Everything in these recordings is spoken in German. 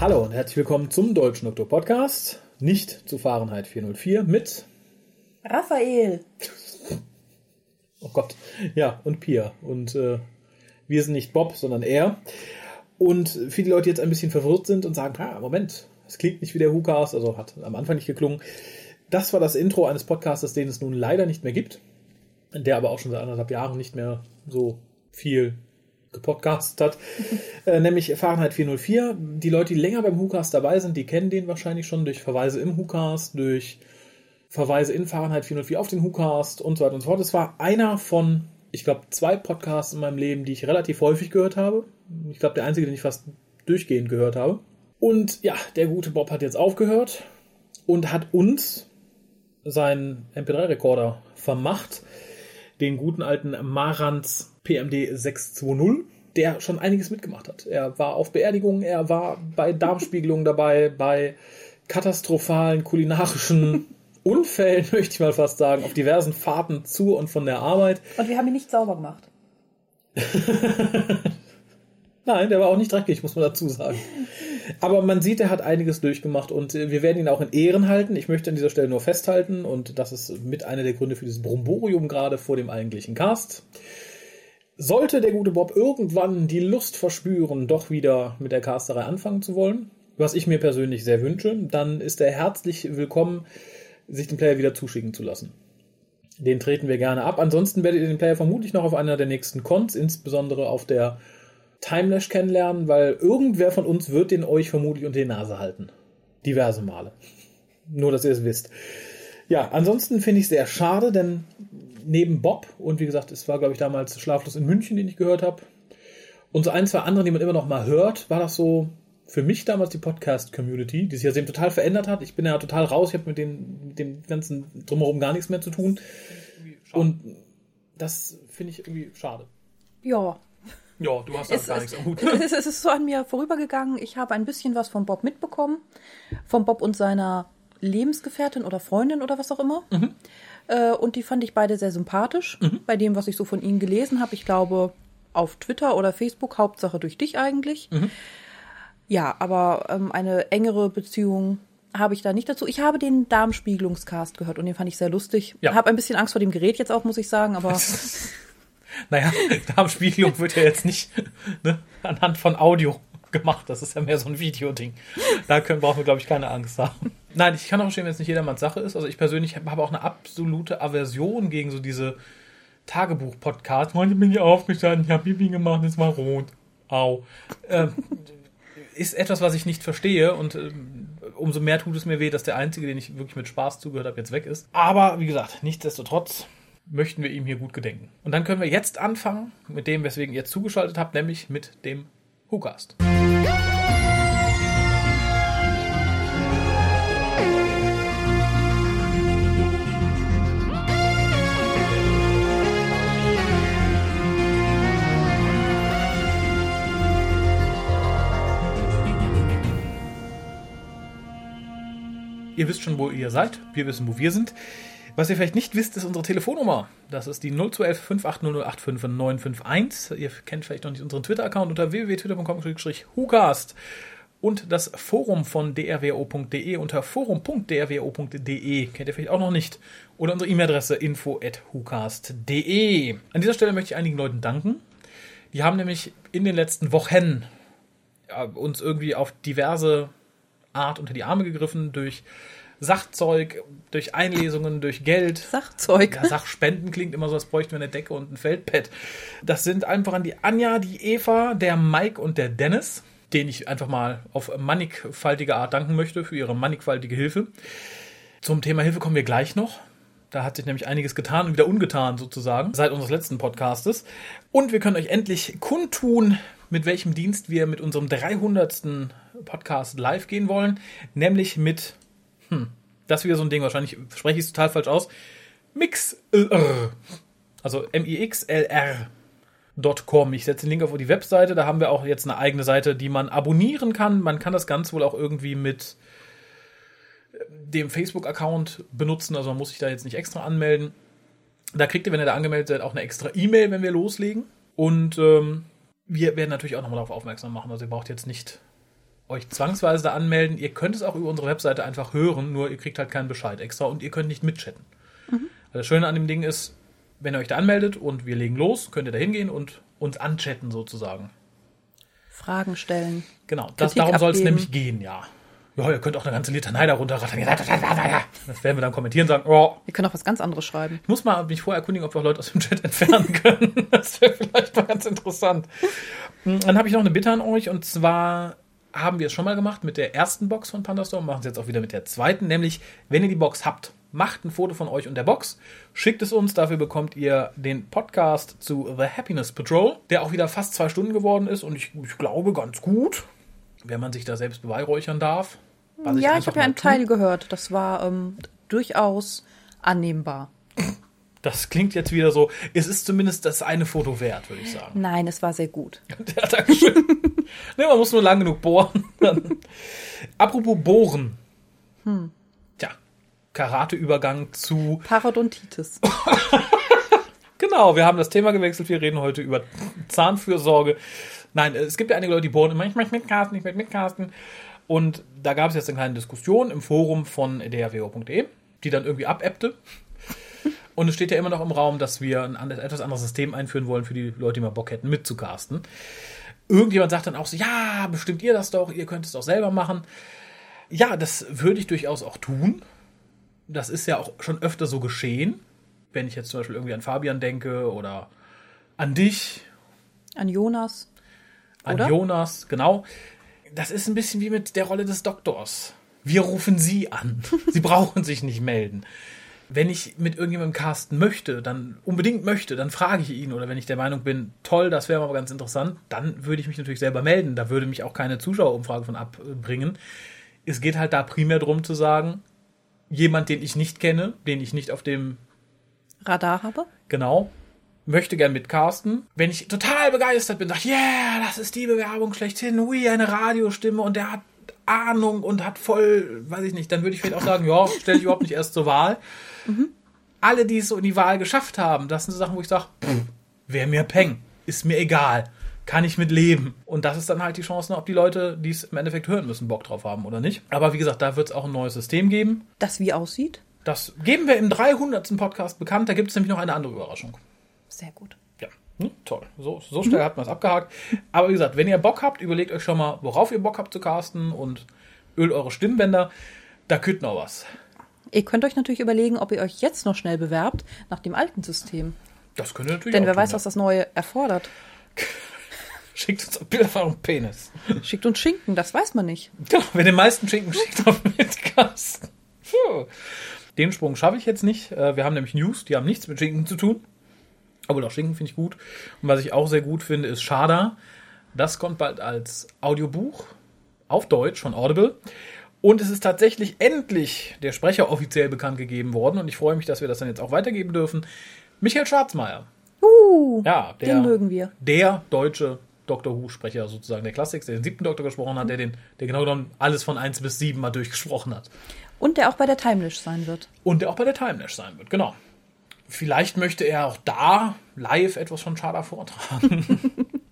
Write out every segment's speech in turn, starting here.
Hallo und herzlich willkommen zum Deutschen Doktor Podcast, nicht zu Fahrenheit 404 mit Raphael. Oh Gott, ja, und Pia. Und äh, wir sind nicht Bob, sondern er. Und viele Leute jetzt ein bisschen verwirrt sind und sagen, ah, Moment, es klingt nicht wie der WhoCast, also hat am Anfang nicht geklungen. Das war das Intro eines Podcastes, den es nun leider nicht mehr gibt, der aber auch schon seit anderthalb Jahren nicht mehr so viel gepodcastet hat, äh, nämlich Fahrenheit 404. Die Leute, die länger beim WhoCast dabei sind, die kennen den wahrscheinlich schon durch Verweise im WhoCast, durch Verweise in Fahrenheit 404 auf den WhoCast und so weiter und so fort. Es war einer von, ich glaube, zwei Podcasts in meinem Leben, die ich relativ häufig gehört habe. Ich glaube, der einzige, den ich fast durchgehend gehört habe. Und ja, der gute Bob hat jetzt aufgehört und hat uns seinen MP3-Rekorder vermacht, den guten alten Marantz PMD 620, der schon einiges mitgemacht hat. Er war auf Beerdigungen, er war bei Darmspiegelungen dabei, bei katastrophalen kulinarischen Unfällen, möchte ich mal fast sagen, auf diversen Fahrten zu und von der Arbeit. Und wir haben ihn nicht sauber gemacht. Nein, der war auch nicht dreckig, muss man dazu sagen. Aber man sieht, er hat einiges durchgemacht und äh, wir werden ihn auch in Ehren halten. Ich möchte an dieser Stelle nur festhalten und das ist mit einer der Gründe für dieses Bromborium gerade vor dem eigentlichen Cast. Sollte der gute Bob irgendwann die Lust verspüren, doch wieder mit der Casterei anfangen zu wollen, was ich mir persönlich sehr wünsche, dann ist er herzlich willkommen, sich den Player wieder zuschicken zu lassen. Den treten wir gerne ab. Ansonsten werdet ihr den Player vermutlich noch auf einer der nächsten Cons, insbesondere auf der Timelash kennenlernen, weil irgendwer von uns wird den euch vermutlich unter die Nase halten. Diverse Male. Nur, dass ihr es wisst. Ja, ansonsten finde ich es sehr schade, denn neben Bob, und wie gesagt, es war, glaube ich, damals Schlaflos in München, den ich gehört habe, und so ein, zwei andere, die man immer noch mal hört, war das so für mich damals die Podcast-Community, die sich ja seitdem total verändert hat. Ich bin ja total raus, ich habe mit, mit dem ganzen Drumherum gar nichts mehr zu tun. Und das finde ich irgendwie schade. Ja, ja, du hast es, gar nichts am Hut. Es, es ist so an mir vorübergegangen. Ich habe ein bisschen was von Bob mitbekommen. Von Bob und seiner Lebensgefährtin oder Freundin oder was auch immer. Mhm. Äh, und die fand ich beide sehr sympathisch. Mhm. Bei dem, was ich so von ihnen gelesen habe. Ich glaube, auf Twitter oder Facebook, Hauptsache durch dich eigentlich. Mhm. Ja, aber ähm, eine engere Beziehung habe ich da nicht dazu. Ich habe den Darmspiegelungscast gehört und den fand ich sehr lustig. Ja. Habe ein bisschen Angst vor dem Gerät jetzt auch, muss ich sagen, aber Naja, Darmspiegelung wird ja jetzt nicht ne, anhand von Audio gemacht. Das ist ja mehr so ein Videoding. Da können, brauchen wir, glaube ich, keine Angst haben. Nein, ich kann auch verstehen, wenn es nicht jedermanns Sache ist. Also ich persönlich habe auch eine absolute Aversion gegen so diese Tagebuch-Podcasts. Heute bin ich aufgestanden, ich habe Bibi gemacht, es war rot. Au. Ähm, ist etwas, was ich nicht verstehe und ähm, umso mehr tut es mir weh, dass der Einzige, den ich wirklich mit Spaß zugehört habe, jetzt weg ist. Aber wie gesagt, nichtsdestotrotz möchten wir ihm hier gut gedenken. Und dann können wir jetzt anfangen mit dem, weswegen ihr zugeschaltet habt, nämlich mit dem WhoCast. Ihr wisst schon, wo ihr seid. Wir wissen, wo wir sind. Was ihr vielleicht nicht wisst, ist unsere Telefonnummer. Das ist die 0211 5800 951. Ihr kennt vielleicht noch nicht unseren Twitter-Account unter www.twitter.com-hucast und das Forum von drwo.de unter forum.drwo.de kennt ihr vielleicht auch noch nicht. Oder unsere E-Mail-Adresse info.hucast.de. An dieser Stelle möchte ich einigen Leuten danken. Die haben nämlich in den letzten Wochen ja, uns irgendwie auf diverse Art unter die Arme gegriffen durch Sachzeug, durch Einlesungen, durch Geld. Sachzeug. Ja, Sachspenden klingt immer so, als bräuchten wir eine Decke und ein Feldpad. Das sind einfach an die Anja, die Eva, der Mike und der Dennis, denen ich einfach mal auf mannigfaltige Art danken möchte für ihre mannigfaltige Hilfe. Zum Thema Hilfe kommen wir gleich noch. Da hat sich nämlich einiges getan und wieder ungetan sozusagen seit unseres letzten Podcastes. Und wir können euch endlich kundtun, mit welchem Dienst wir mit unserem 300. Podcast live gehen wollen, nämlich mit hm, das ist wieder so ein Ding, wahrscheinlich spreche ich es total falsch aus. Mixlr. Also M-I-X-L-R.com. Ich setze den Link auf die Webseite. Da haben wir auch jetzt eine eigene Seite, die man abonnieren kann. Man kann das Ganze wohl auch irgendwie mit dem Facebook-Account benutzen. Also man muss sich da jetzt nicht extra anmelden. Da kriegt ihr, wenn ihr da angemeldet seid, auch eine extra E-Mail, wenn wir loslegen. Und ähm, wir werden natürlich auch nochmal darauf aufmerksam machen. Also ihr braucht jetzt nicht euch zwangsweise da anmelden. Ihr könnt es auch über unsere Webseite einfach hören, nur ihr kriegt halt keinen Bescheid extra und ihr könnt nicht mitchatten. Also das Schöne an dem Ding ist, wenn ihr euch da anmeldet und wir legen los, könnt ihr da hingehen und uns anchatten sozusagen. Fragen stellen. Genau, das, darum soll es nämlich gehen, ja. Ja, ihr könnt auch eine ganze Litanei darunter rattern. Das werden wir dann kommentieren und sagen, oh, Wir können auch was ganz anderes schreiben. ich muss mal mich vorher erkundigen, ob wir Leute aus dem Chat entfernen können. Das wäre vielleicht mal ganz interessant. Dann habe ich noch eine Bitte an euch und zwar haben wir es schon mal gemacht mit der ersten Box von Pandastorm, machen es jetzt auch wieder mit der zweiten, nämlich wenn ihr die Box habt, macht ein Foto von euch und der Box, schickt es uns, dafür bekommt ihr den Podcast zu The Happiness Patrol, der auch wieder fast zwei Stunden geworden ist und ich, ich glaube ganz gut, wenn man sich da selbst beweihräuchern darf. ja, ich einfach habe ja einen. Teil gehört. Das war ähm, durchaus annehmbar. Das klingt jetzt wieder so, es ist zumindest das eine Foto wert, würde ich sagen. Nein, es war sehr gut. Ja, Dankeschön. ne, man muss nur lang genug bohren. Apropos bohren. Tja, Karateübergang zu. Parodontitis. Genau, wir haben das Thema gewechselt. Wir reden heute über Zahnfürsorge. Nein, es gibt ja einige Leute, die bohren immer, ich möchte mitcasten, ich möchte mitcasten. Und da gab es jetzt eine kleine Diskussion im Forum von drwo.de, die dann irgendwie abebbte. Und es steht ja immer noch im Raum, dass wir ein anderes- etwas anderes System einführen wollen für die Leute, die mal Bock hätten, mitzucasten. Irgendjemand sagt dann auch so, ja, bestimmt ihr das doch, ihr könnt es doch selber machen. Ja, das würde ich durchaus auch tun. Das ist ja auch schon öfter so geschehen. Wenn ich jetzt zum Beispiel irgendwie an Fabian denke oder an dich, An Jonas. an Oder? Jonas, genau. Das ist ein bisschen wie mit der Rolle des Doktors. Wir rufen Sie an. Sie brauchen sich nicht melden. Wenn ich mit irgendjemandem casten möchte, dann unbedingt möchte, dann frage ich ihn. Oder wenn ich der Meinung bin, toll, das wäre mal ganz interessant, dann würde ich mich natürlich selber melden. Da würde mich auch keine Zuschauerumfrage von abbringen. Es geht halt da primär darum zu sagen, jemand, den ich nicht kenne, den ich nicht auf dem Radar habe. Genau. Möchte gern mitcasten. Wenn ich total begeistert bin, sag, yeah, das ist die Bewerbung schlechthin, ui, eine Radiostimme und der hat Ahnung und hat voll, weiß ich nicht, dann würde ich vielleicht auch sagen, ja, stelle ich überhaupt nicht erst zur Wahl. Alle, die es so in die Wahl geschafft haben, das sind so Sachen, wo ich sage, wäre mir Peng, ist mir egal, kann ich mit leben. Und das ist dann halt die Chance, ob die Leute, die es im Endeffekt hören müssen, Bock drauf haben oder nicht. Aber wie gesagt, da wird es auch ein neues System geben. Das wie aussieht. Das geben wir im 300. Podcast bekannt. Da gibt es nämlich noch eine andere Überraschung. Sehr gut. Ja, hm, toll. So, so schnell hat man es abgehakt. Aber wie gesagt, wenn ihr Bock habt, überlegt euch schon mal, worauf ihr Bock habt zu casten und ölt eure Stimmbänder. Da kütt noch was. Ihr könnt euch natürlich überlegen, ob ihr euch jetzt noch schnell bewerbt nach dem alten System. Das könnt ihr natürlich Denn wer tun, weiß, ja. was das Neue erfordert. Schickt uns Bilder von eurem Penis. Schickt uns Schinken, das weiß man nicht. Genau, wer den meisten Schinken schickt auf Mitcast. Puh. Den Sprung schaffe ich jetzt nicht. Äh, Wir haben nämlich News, die haben nichts mit Schinken zu tun. Aber doch Schinken finde ich gut. Und was ich auch sehr gut finde, ist Schada. Das kommt bald als Audiobuch auf Deutsch von Audible. Und es ist tatsächlich endlich der Sprecher offiziell bekannt gegeben worden. Und ich freue mich, dass wir das dann jetzt auch weitergeben dürfen. Michael Schwarzmeier. Uh, Ja, der, den mögen wir. der deutsche Doctor Who-Sprecher sozusagen der Klassik, der den siebten Doktor gesprochen hat, der den, der genau genommen alles von 1 bis 7 mal durchgesprochen hat. Und der auch bei der Timelash sein wird. Und der auch bei der Timelash sein wird, genau. Vielleicht möchte er auch da live etwas von Chada vortragen.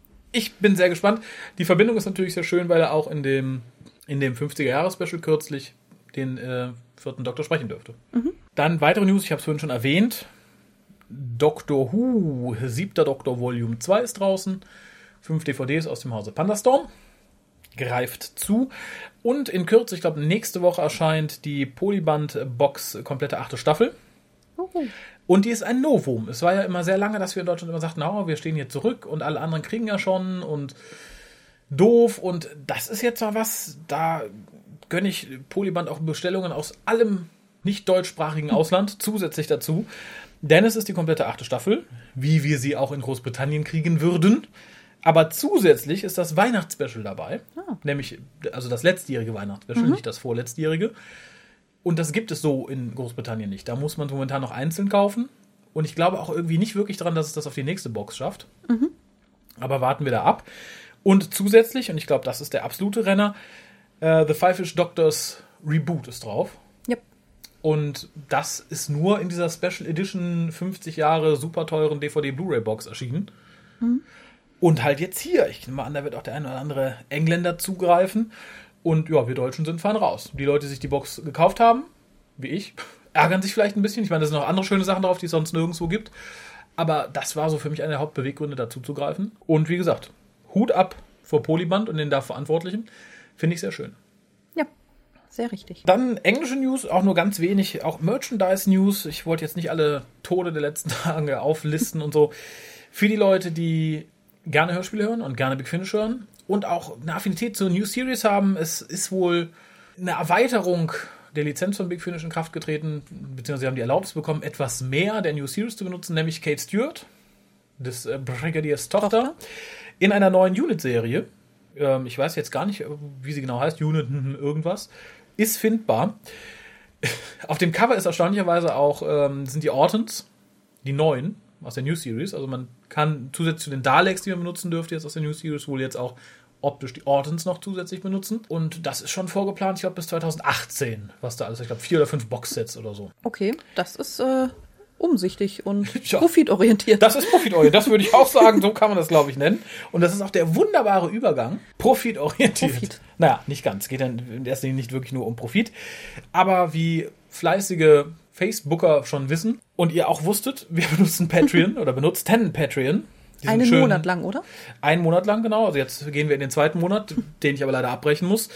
ich bin sehr gespannt. Die Verbindung ist natürlich sehr schön, weil er auch in dem, in dem 50er-Jahres-Special kürzlich den äh, vierten Doktor sprechen dürfte. Dann weitere News, ich habe es vorhin schon erwähnt. Doctor Who, siebter Doktor Volume 2 ist draußen. Fünf DVDs aus dem Hause Pandastorm. Greift zu. Und in Kürze, ich glaube, nächste Woche erscheint die Polyband-Box komplette achte Staffel. Und die ist ein Novum. Es war ja immer sehr lange, dass wir in Deutschland immer sagten, na, wir stehen hier zurück und alle anderen kriegen ja schon und doof. Und das ist jetzt mal was, da gönne ich Polyband auch Bestellungen aus allem nicht deutschsprachigen Ausland zusätzlich dazu. Denn es ist die komplette achte Staffel, wie wir sie auch in Großbritannien kriegen würden. Aber zusätzlich ist das Weihnachtsspecial dabei. Ah. Nämlich, also das letztjährige Weihnachtsspecial, nicht das vorletztjährige. Und das gibt es so in Großbritannien nicht. Da muss man momentan noch einzeln kaufen. Und ich glaube auch irgendwie nicht wirklich daran, dass es das auf die nächste Box schafft. Aber warten wir da ab. Und zusätzlich, und ich glaube, das ist der absolute Renner, äh, The Five Fish Doctors Reboot ist drauf. Yep. Und das ist nur in dieser Special Edition 50 Jahre super teuren DVD-Blu-ray-Box erschienen. Und halt jetzt hier. Ich nehme mal an, da wird auch der eine oder andere Engländer zugreifen. Und ja, wir Deutschen sind fahren raus. Die Leute, die sich die Box gekauft haben, wie ich, ärgern sich vielleicht ein bisschen. Ich meine, da sind noch andere schöne Sachen drauf, die es sonst nirgendwo gibt. Aber das war so für mich einer der Hauptbeweggründe, dazu zu greifen. Und wie gesagt, Hut ab vor Polyband und den da Verantwortlichen. Finde ich sehr schön. Ja, sehr richtig. Dann englische News, auch nur ganz wenig, auch Merchandise-News. Ich wollte jetzt nicht alle Tode der letzten Tage auflisten und so. Für die Leute, die gerne Hörspiele hören und gerne Big Finish hören und auch eine Affinität zur New Series haben, es ist wohl eine Erweiterung der Lizenz von Big Finish in Kraft getreten, beziehungsweise haben die Erlaubnis bekommen, etwas mehr der New Series zu benutzen, nämlich Kate Stewart, des äh, Brigadiers Tochter, Tochter, in einer neuen Unit-Serie. Ähm, ich weiß jetzt gar nicht, wie sie genau heißt, Unit irgendwas, ist findbar. Auf dem Cover ist erstaunlicherweise auch, ähm, sind die Ortons, die neuen aus der New Series. Also man kann zusätzlich zu den Daleks, die man benutzen dürfte, jetzt aus der New Series, wohl jetzt auch optisch die Ortons noch zusätzlich benutzen. Und das ist schon vorgeplant, ich glaube, bis 2018, was da alles, ich glaube, vier oder fünf Boxsets oder so. Okay, das ist äh, umsichtig und ja, profitorientiert. Das ist profitorientiert, das würde ich auch sagen, so kann man das, glaube ich, nennen. Und das ist auch der wunderbare Übergang. Profitorientiert. Profit. Naja, nicht ganz. Geht dann in erster Linie nicht wirklich nur um Profit. Aber wie fleißige Facebooker schon wissen und ihr auch wusstet, wir benutzen Patreon oder benutzt benutzten Patreon einen schönen, Monat lang, oder? Einen Monat lang, genau. Also jetzt gehen wir in den zweiten Monat, den ich aber leider abbrechen muss.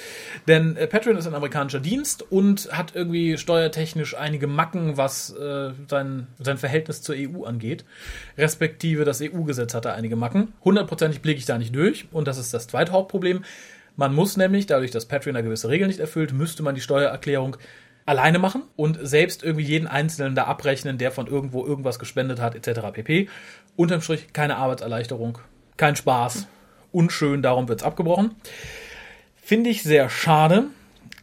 Denn äh, Patreon ist ein amerikanischer Dienst und hat irgendwie steuertechnisch einige Macken, was äh, sein, sein Verhältnis zur EU angeht. Respektive das EU-Gesetz hat da einige Macken. Hundertprozentig blicke ich da nicht durch und das ist das zweite Hauptproblem. Man muss nämlich, dadurch, dass Patreon da gewisse Regeln nicht erfüllt, müsste man die Steuererklärung alleine machen und selbst irgendwie jeden Einzelnen da abrechnen, der von irgendwo irgendwas gespendet hat, etc. pp unterm Strich keine Arbeitserleichterung, kein Spaß, unschön, darum wird es abgebrochen. Finde ich sehr schade,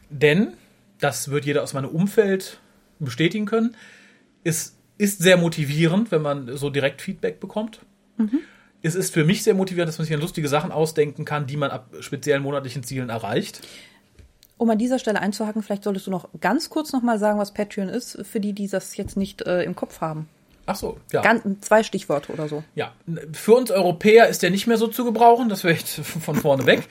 denn, das wird jeder aus meinem Umfeld bestätigen können, es ist sehr motivierend, wenn man so direkt Feedback bekommt. Mhm. Es ist für mich sehr motivierend, dass man sich an lustige Sachen ausdenken kann, die man ab speziellen monatlichen Zielen erreicht. Um an dieser Stelle einzuhaken, vielleicht solltest du noch ganz kurz nochmal sagen, was Patreon ist, für die, die das jetzt nicht äh, im Kopf haben. Ach so, ja. Ganz, zwei Stichworte oder so. Ja, für uns Europäer ist der nicht mehr so zu gebrauchen, das wäre jetzt von vorne weg.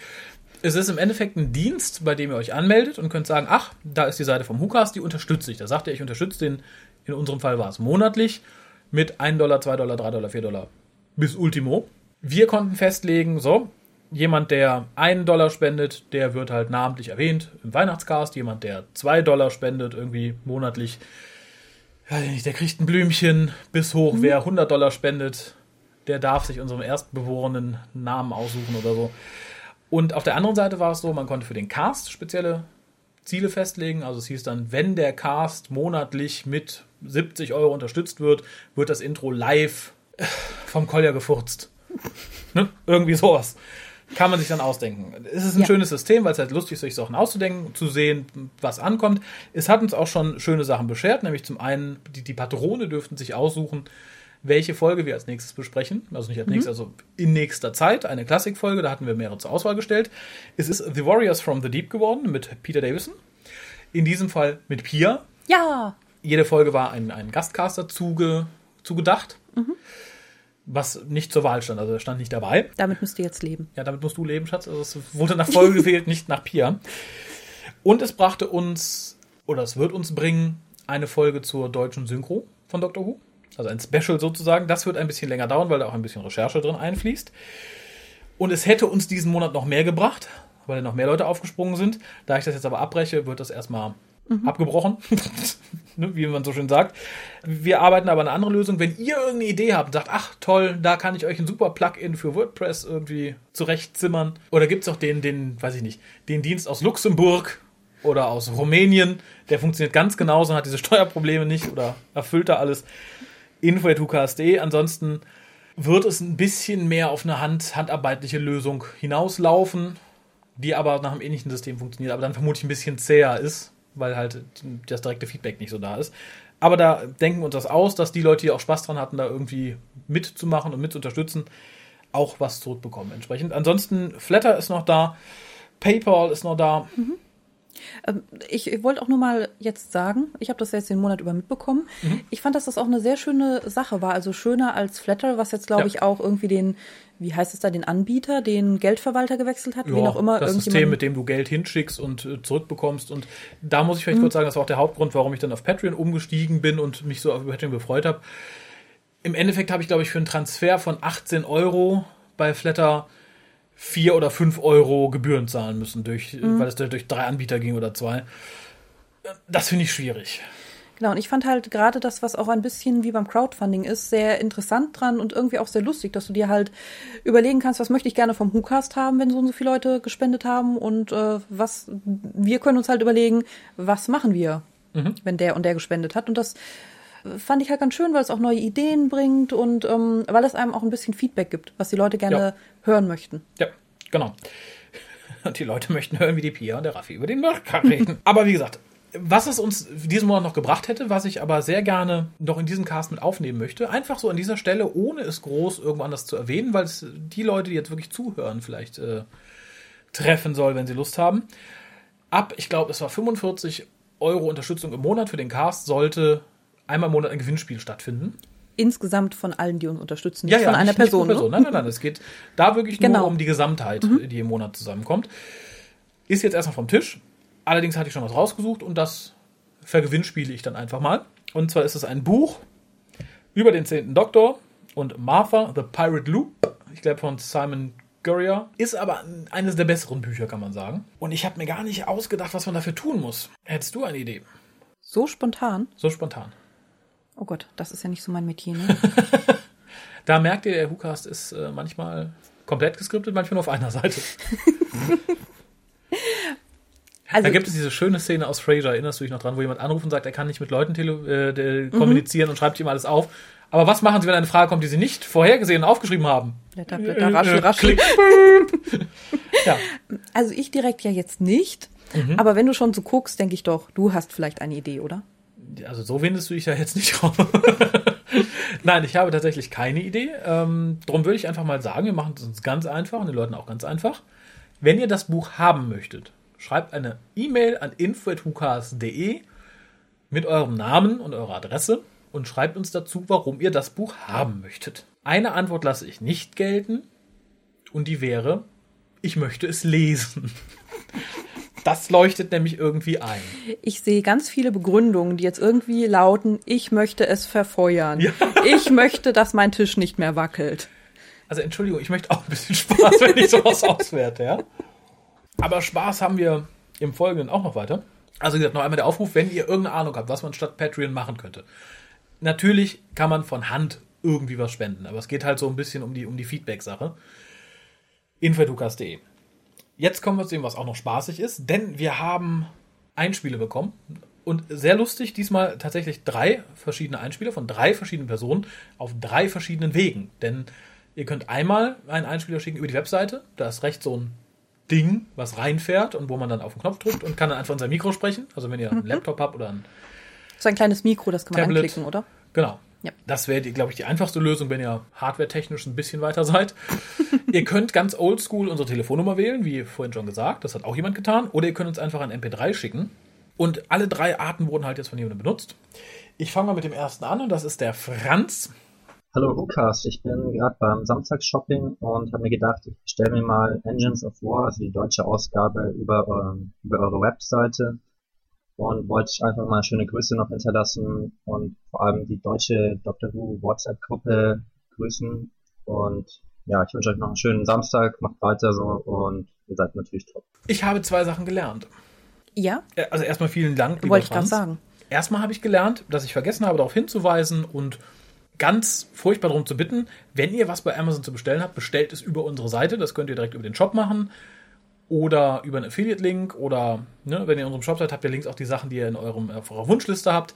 Es ist im Endeffekt ein Dienst, bei dem ihr euch anmeldet und könnt sagen, ach, da ist die Seite vom Hukas, die unterstütze ich. Da sagt ihr, ich unterstütze den, in unserem Fall war es monatlich, mit 1 Dollar, 2 Dollar, 3 Dollar, 4 Dollar bis Ultimo. Wir konnten festlegen, so, jemand, der 1 Dollar spendet, der wird halt namentlich erwähnt im Weihnachtscast. Jemand, der 2 Dollar spendet, irgendwie monatlich, der kriegt ein Blümchen bis hoch. Mhm. Wer 100 Dollar spendet, der darf sich unserem erstbewohrenen Namen aussuchen oder so. Und auf der anderen Seite war es so, man konnte für den Cast spezielle Ziele festlegen. Also es hieß dann, wenn der Cast monatlich mit 70 Euro unterstützt wird, wird das Intro live vom Kolja gefurzt. ne? Irgendwie sowas. Kann man sich dann ausdenken. Es ist ein ja. schönes System, weil es halt lustig ist, sich Sachen auszudenken, zu sehen, was ankommt. Es hat uns auch schon schöne Sachen beschert, nämlich zum einen, die, die Patrone dürften sich aussuchen, welche Folge wir als nächstes besprechen. Also nicht als mhm. nächstes, also in nächster Zeit. Eine Klassikfolge, da hatten wir mehrere zur Auswahl gestellt. Es ist The Warriors from the Deep geworden mit Peter Davison. In diesem Fall mit Pia. Ja. Jede Folge war ein, ein Gastcaster zuge, zugedacht. Mhm was nicht zur Wahl stand, also er stand nicht dabei. Damit müsst ihr jetzt leben. Ja, damit musst du leben, Schatz. Also es wurde nach Folge gewählt, nicht nach Pia. Und es brachte uns, oder es wird uns bringen, eine Folge zur deutschen Synchro von Doctor Who. Also ein Special sozusagen. Das wird ein bisschen länger dauern, weil da auch ein bisschen Recherche drin einfließt. Und es hätte uns diesen Monat noch mehr gebracht, weil noch mehr Leute aufgesprungen sind. Da ich das jetzt aber abbreche, wird das erstmal mhm. abgebrochen, ne, wie man so schön sagt. Wir arbeiten aber an einer anderen Lösung. Wenn ihr irgendeine Idee habt und sagt, ach toll, da kann ich euch ein super Plugin für WordPress irgendwie zurechtzimmern. Oder gibt es auch den, den, weiß ich nicht, den Dienst aus Luxemburg oder aus Rumänien, der funktioniert ganz genauso, hat diese Steuerprobleme nicht oder erfüllt da alles. Info.hukas.de. Ansonsten wird es ein bisschen mehr auf eine hand, handarbeitliche Lösung hinauslaufen, die aber nach einem ähnlichen System funktioniert, aber dann vermutlich ein bisschen zäher ist weil halt das direkte Feedback nicht so da ist. Aber da denken wir uns das aus, dass die Leute, die auch Spaß dran hatten, da irgendwie mitzumachen und mit zu unterstützen, auch was zurückbekommen entsprechend. Ansonsten, Flatter ist noch da, PayPal ist noch da. Mhm. Ähm, ich, ich wollte auch nur mal jetzt sagen, ich habe das jetzt den Monat über mitbekommen. Mhm. Ich fand, dass das auch eine sehr schöne Sache war. Also schöner als Flatter, was jetzt, glaube ja. ich, auch irgendwie den, wie heißt es da, den Anbieter, den Geldverwalter gewechselt hat, ja, wen auch immer. Das System, mit dem du Geld hinschickst und äh, zurückbekommst. Und da muss ich vielleicht mhm. kurz sagen, das war auch der Hauptgrund, warum ich dann auf Patreon umgestiegen bin und mich so auf Patreon gefreut habe. Im Endeffekt habe ich, glaube ich, für einen Transfer von 18 Euro bei Flatter vier oder fünf Euro Gebühren zahlen müssen, durch, mhm. weil es durch drei Anbieter ging oder zwei. Das finde ich schwierig. Genau, und ich fand halt gerade das, was auch ein bisschen wie beim Crowdfunding ist, sehr interessant dran und irgendwie auch sehr lustig, dass du dir halt überlegen kannst, was möchte ich gerne vom WhoCast haben, wenn so und so viele Leute gespendet haben und äh, was wir können uns halt überlegen, was machen wir, mhm. wenn der und der gespendet hat. Und das fand ich halt ganz schön, weil es auch neue Ideen bringt und ähm, weil es einem auch ein bisschen Feedback gibt, was die Leute gerne ja. hören möchten. Ja, genau. Und die Leute möchten hören, wie die Pia und der Raffi über den Mörker reden. aber wie gesagt, was es uns diesen Monat noch gebracht hätte, was ich aber sehr gerne noch in diesem Cast mit aufnehmen möchte, einfach so an dieser Stelle, ohne es groß irgendwo anders zu erwähnen, weil es die Leute, die jetzt wirklich zuhören, vielleicht äh, treffen soll, wenn sie Lust haben. Ab, ich glaube, es war 45 Euro Unterstützung im Monat für den Cast, sollte einmal im Monat ein Gewinnspiel stattfinden. Insgesamt von allen, die uns unterstützen, nicht ja, ja, von einer nicht, Person. Nicht Person. Ne? Nein, nein, nein. Es geht da wirklich genau. nur um die Gesamtheit, mhm. die im Monat zusammenkommt. Ist jetzt erstmal vom Tisch. Allerdings hatte ich schon was rausgesucht und das vergewinnspiele ich dann einfach mal. Und zwar ist es ein Buch über den zehnten Doktor und Martha, The Pirate Loop. Ich glaube von Simon Gurrier. Ist aber eines der besseren Bücher, kann man sagen. Und ich habe mir gar nicht ausgedacht, was man dafür tun muss. Hättest du eine Idee? So spontan? So spontan. Oh Gott, das ist ja nicht so mein Metier, ne? da merkt ihr, der WhoCast ist äh, manchmal komplett geskriptet, manchmal nur auf einer Seite. also, da gibt es diese schöne Szene aus Frasier, erinnerst du dich noch dran, wo jemand anruft und sagt, er kann nicht mit Leuten äh, kommunizieren mhm. und schreibt ihm alles auf. Aber was machen sie, wenn eine Frage kommt, die sie nicht vorhergesehen und aufgeschrieben haben? Blätter, Blätter, äh, raschel, raschel. ja. Also ich direkt ja jetzt nicht. Mhm. Aber wenn du schon so guckst, denke ich doch, du hast vielleicht eine Idee, oder? Also so windest du dich ja jetzt nicht raus. Nein, ich habe tatsächlich keine Idee. Ähm, darum würde ich einfach mal sagen, wir machen es uns ganz einfach und den Leuten auch ganz einfach. Wenn ihr das Buch haben möchtet, schreibt eine E-Mail an info.hukas.de mit eurem Namen und eurer Adresse und schreibt uns dazu, warum ihr das Buch haben möchtet. Eine Antwort lasse ich nicht gelten und die wäre, ich möchte es lesen. Das leuchtet nämlich irgendwie ein. Ich sehe ganz viele Begründungen, die jetzt irgendwie lauten, ich möchte es verfeuern. Ja. Ich möchte, dass mein Tisch nicht mehr wackelt. Also Entschuldigung, ich möchte auch ein bisschen Spaß, wenn ich sowas auswerte, ja. Aber Spaß haben wir im Folgenden auch noch weiter. Also wie gesagt, noch einmal der Aufruf, wenn ihr irgendeine Ahnung habt, was man statt Patreon machen könnte. Natürlich kann man von Hand irgendwie was spenden, aber es geht halt so ein bisschen um die, um die Feedback-Sache. Infodukas.de Jetzt kommen wir zu dem, was auch noch spaßig ist, denn wir haben Einspiele bekommen. Und sehr lustig, diesmal tatsächlich drei verschiedene Einspieler von drei verschiedenen Personen auf drei verschiedenen Wegen. Denn ihr könnt einmal einen Einspieler schicken über die Webseite. Da ist rechts so ein Ding, was reinfährt und wo man dann auf den Knopf drückt und kann dann einfach in sein Mikro sprechen. Also wenn ihr einen. Laptop habt oder ein. So ein kleines Mikro, das kann man Tablet, anklicken, oder? Genau. Ja. Das wäre, glaube ich, die einfachste Lösung, wenn ihr hardware-technisch ein bisschen weiter seid. ihr könnt ganz oldschool unsere Telefonnummer wählen, wie vorhin schon gesagt. Das hat auch jemand getan. Oder ihr könnt uns einfach ein MP3 schicken. Und alle drei Arten wurden halt jetzt von jemandem benutzt. Ich fange mal mit dem ersten an und das ist der Franz. Hallo Lukas, ich bin gerade beim Samstagsshopping und habe mir gedacht, ich bestelle mir mal Engines of War, also die deutsche Ausgabe, über, ähm, über eure Webseite und wollte ich einfach mal schöne Grüße noch hinterlassen und vor allem die deutsche Dr. Who WhatsApp-Gruppe grüßen. Und ja, ich wünsche euch noch einen schönen Samstag, macht weiter so und ihr seid natürlich top. Ich habe zwei Sachen gelernt. Ja? Also erstmal vielen Dank. Wollte ich gerade sagen. Erstmal habe ich gelernt, dass ich vergessen habe, darauf hinzuweisen und ganz furchtbar darum zu bitten, wenn ihr was bei Amazon zu bestellen habt, bestellt es über unsere Seite. Das könnt ihr direkt über den Shop machen oder über einen Affiliate-Link oder ne, wenn ihr in unserem Shop seid, habt ihr links auch die Sachen, die ihr in eurem, auf eurer Wunschliste habt.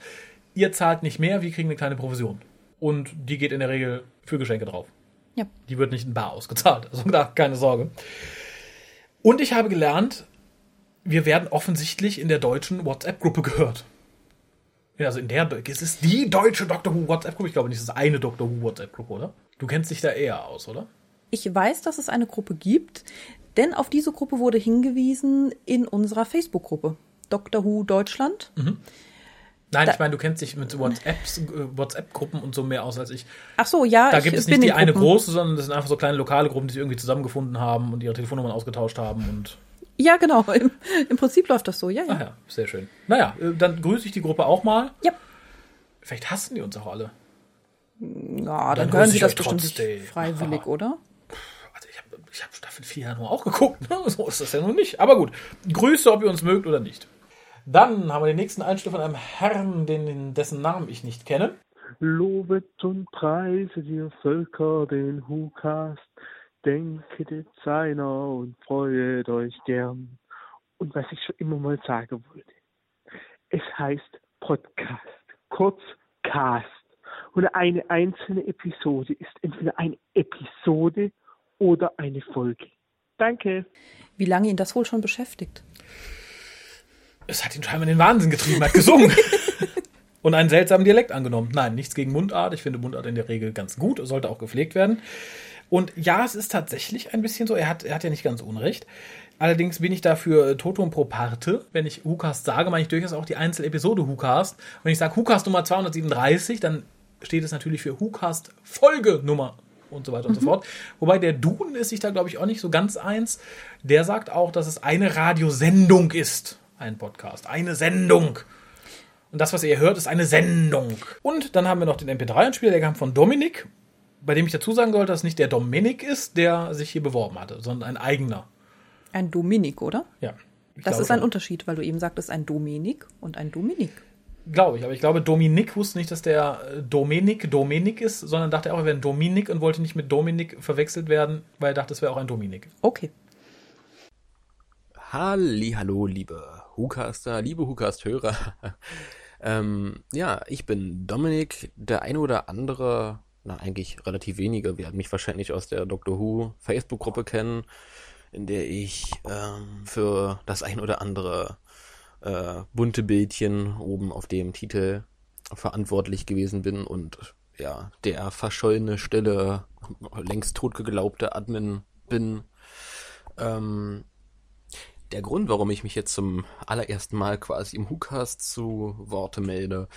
Ihr zahlt nicht mehr, wir kriegen eine kleine Provision. Und die geht in der Regel für Geschenke drauf. Ja. Die wird nicht in Bar ausgezahlt, also da keine Sorge. Und ich habe gelernt, wir werden offensichtlich in der deutschen WhatsApp-Gruppe gehört. Also in der, es ist die deutsche Doctor Who WhatsApp-Gruppe. Ich glaube nicht, es ist eine Doctor Who WhatsApp-Gruppe, oder? Du kennst dich da eher aus, oder? Ich weiß, dass es eine Gruppe gibt. Denn auf diese Gruppe wurde hingewiesen in unserer Facebook-Gruppe. Doctor Who Deutschland. Mhm. Nein, Da- ich meine, du kennst dich mit WhatsApps, äh, WhatsApp-Gruppen und so mehr aus als ich. Ach so, ja, Da gibt es nicht die in eine Gruppen. große, sondern das sind einfach so kleine lokale Gruppen, die sich irgendwie zusammengefunden haben und ihre Telefonnummern ausgetauscht haben und Ja, genau. Im, Im Prinzip läuft das so, ja, ja. ach ja, sehr schön. Naja, äh, dann grüße ich die Gruppe auch mal. Ja, Vielleicht hassen die uns auch alle. ja Dann dann, hören Sie das bestimmt freiwillig, oder? Ich habe Staffel 4 ja nur auch geguckt. Ne? So ist das ja nun nicht. Aber gut, Grüße, ob ihr uns mögt oder nicht. Dann haben wir den nächsten Einspieler von einem Herrn, den, dessen Namen ich nicht kenne. Lobet und preiset ihr Völker den Hukast, denket seiner und freuet euch gern. Und was ich schon immer mal sagen wollte, es heißt Podcast, kurz Cast. Und eine einzelne Episode ist entweder eine Episode oder eine Folge. Danke. Wie lange ihn das wohl schon beschäftigt? Es hat ihn scheinbar in den Wahnsinn getrieben, hat gesungen. und einen seltsamen Dialekt angenommen. Nein, nichts gegen Mundart. Ich finde Mundart in der Regel ganz gut, sollte auch gepflegt werden. Und ja, es ist tatsächlich ein bisschen so, er hat, er hat ja nicht ganz unrecht. Allerdings bin ich dafür Totum pro parte. Wenn ich Hukast sage, meine ich durchaus auch die Einzelepisode Hukast. Wenn ich sage Hukast Nummer 237, dann steht es natürlich für Hukast Folge Nummer und so weiter und so fort. Wobei der Duden ist sich da, glaube ich, auch nicht so ganz eins. Der sagt auch, dass es eine Radiosendung ist. Ein Podcast. Eine Sendung. Und das, was ihr hört, ist eine Sendung. Und dann haben wir noch den MP3-Einspieler, der kam von Dominik, bei dem ich dazu sagen sollte, dass es nicht der Dominik ist, der sich hier beworben hatte, sondern ein eigener. Ein Dominik, oder? Ja. Das ist ein. Unterschied, weil du eben sagtest, ein Dominik und ein Dominik. Glaube ich, aber ich glaube, Dominik wusste nicht, dass der äh, Dominik Dominik ist, sondern dachte auch, er wäre ein Dominik und wollte nicht mit Dominik verwechselt werden, weil er dachte, es wäre auch ein Dominik. Okay. Hallo, liebe Hucaster, liebe Hucast-Hörer. ähm, ja, ich bin Dominik. Der eine oder andere, na eigentlich relativ wenige, werden mich wahrscheinlich aus der Doctor Who Facebook-Gruppe kennen, in der ich ähm, für das ein oder andere äh, bunte Bildchen oben auf dem Titel verantwortlich gewesen bin und ja, der verschollene, stille, längst totgeglaubte Admin bin. Ähm, der Grund, warum ich mich jetzt zum allerersten Mal quasi im WhoCast zu Worte melde,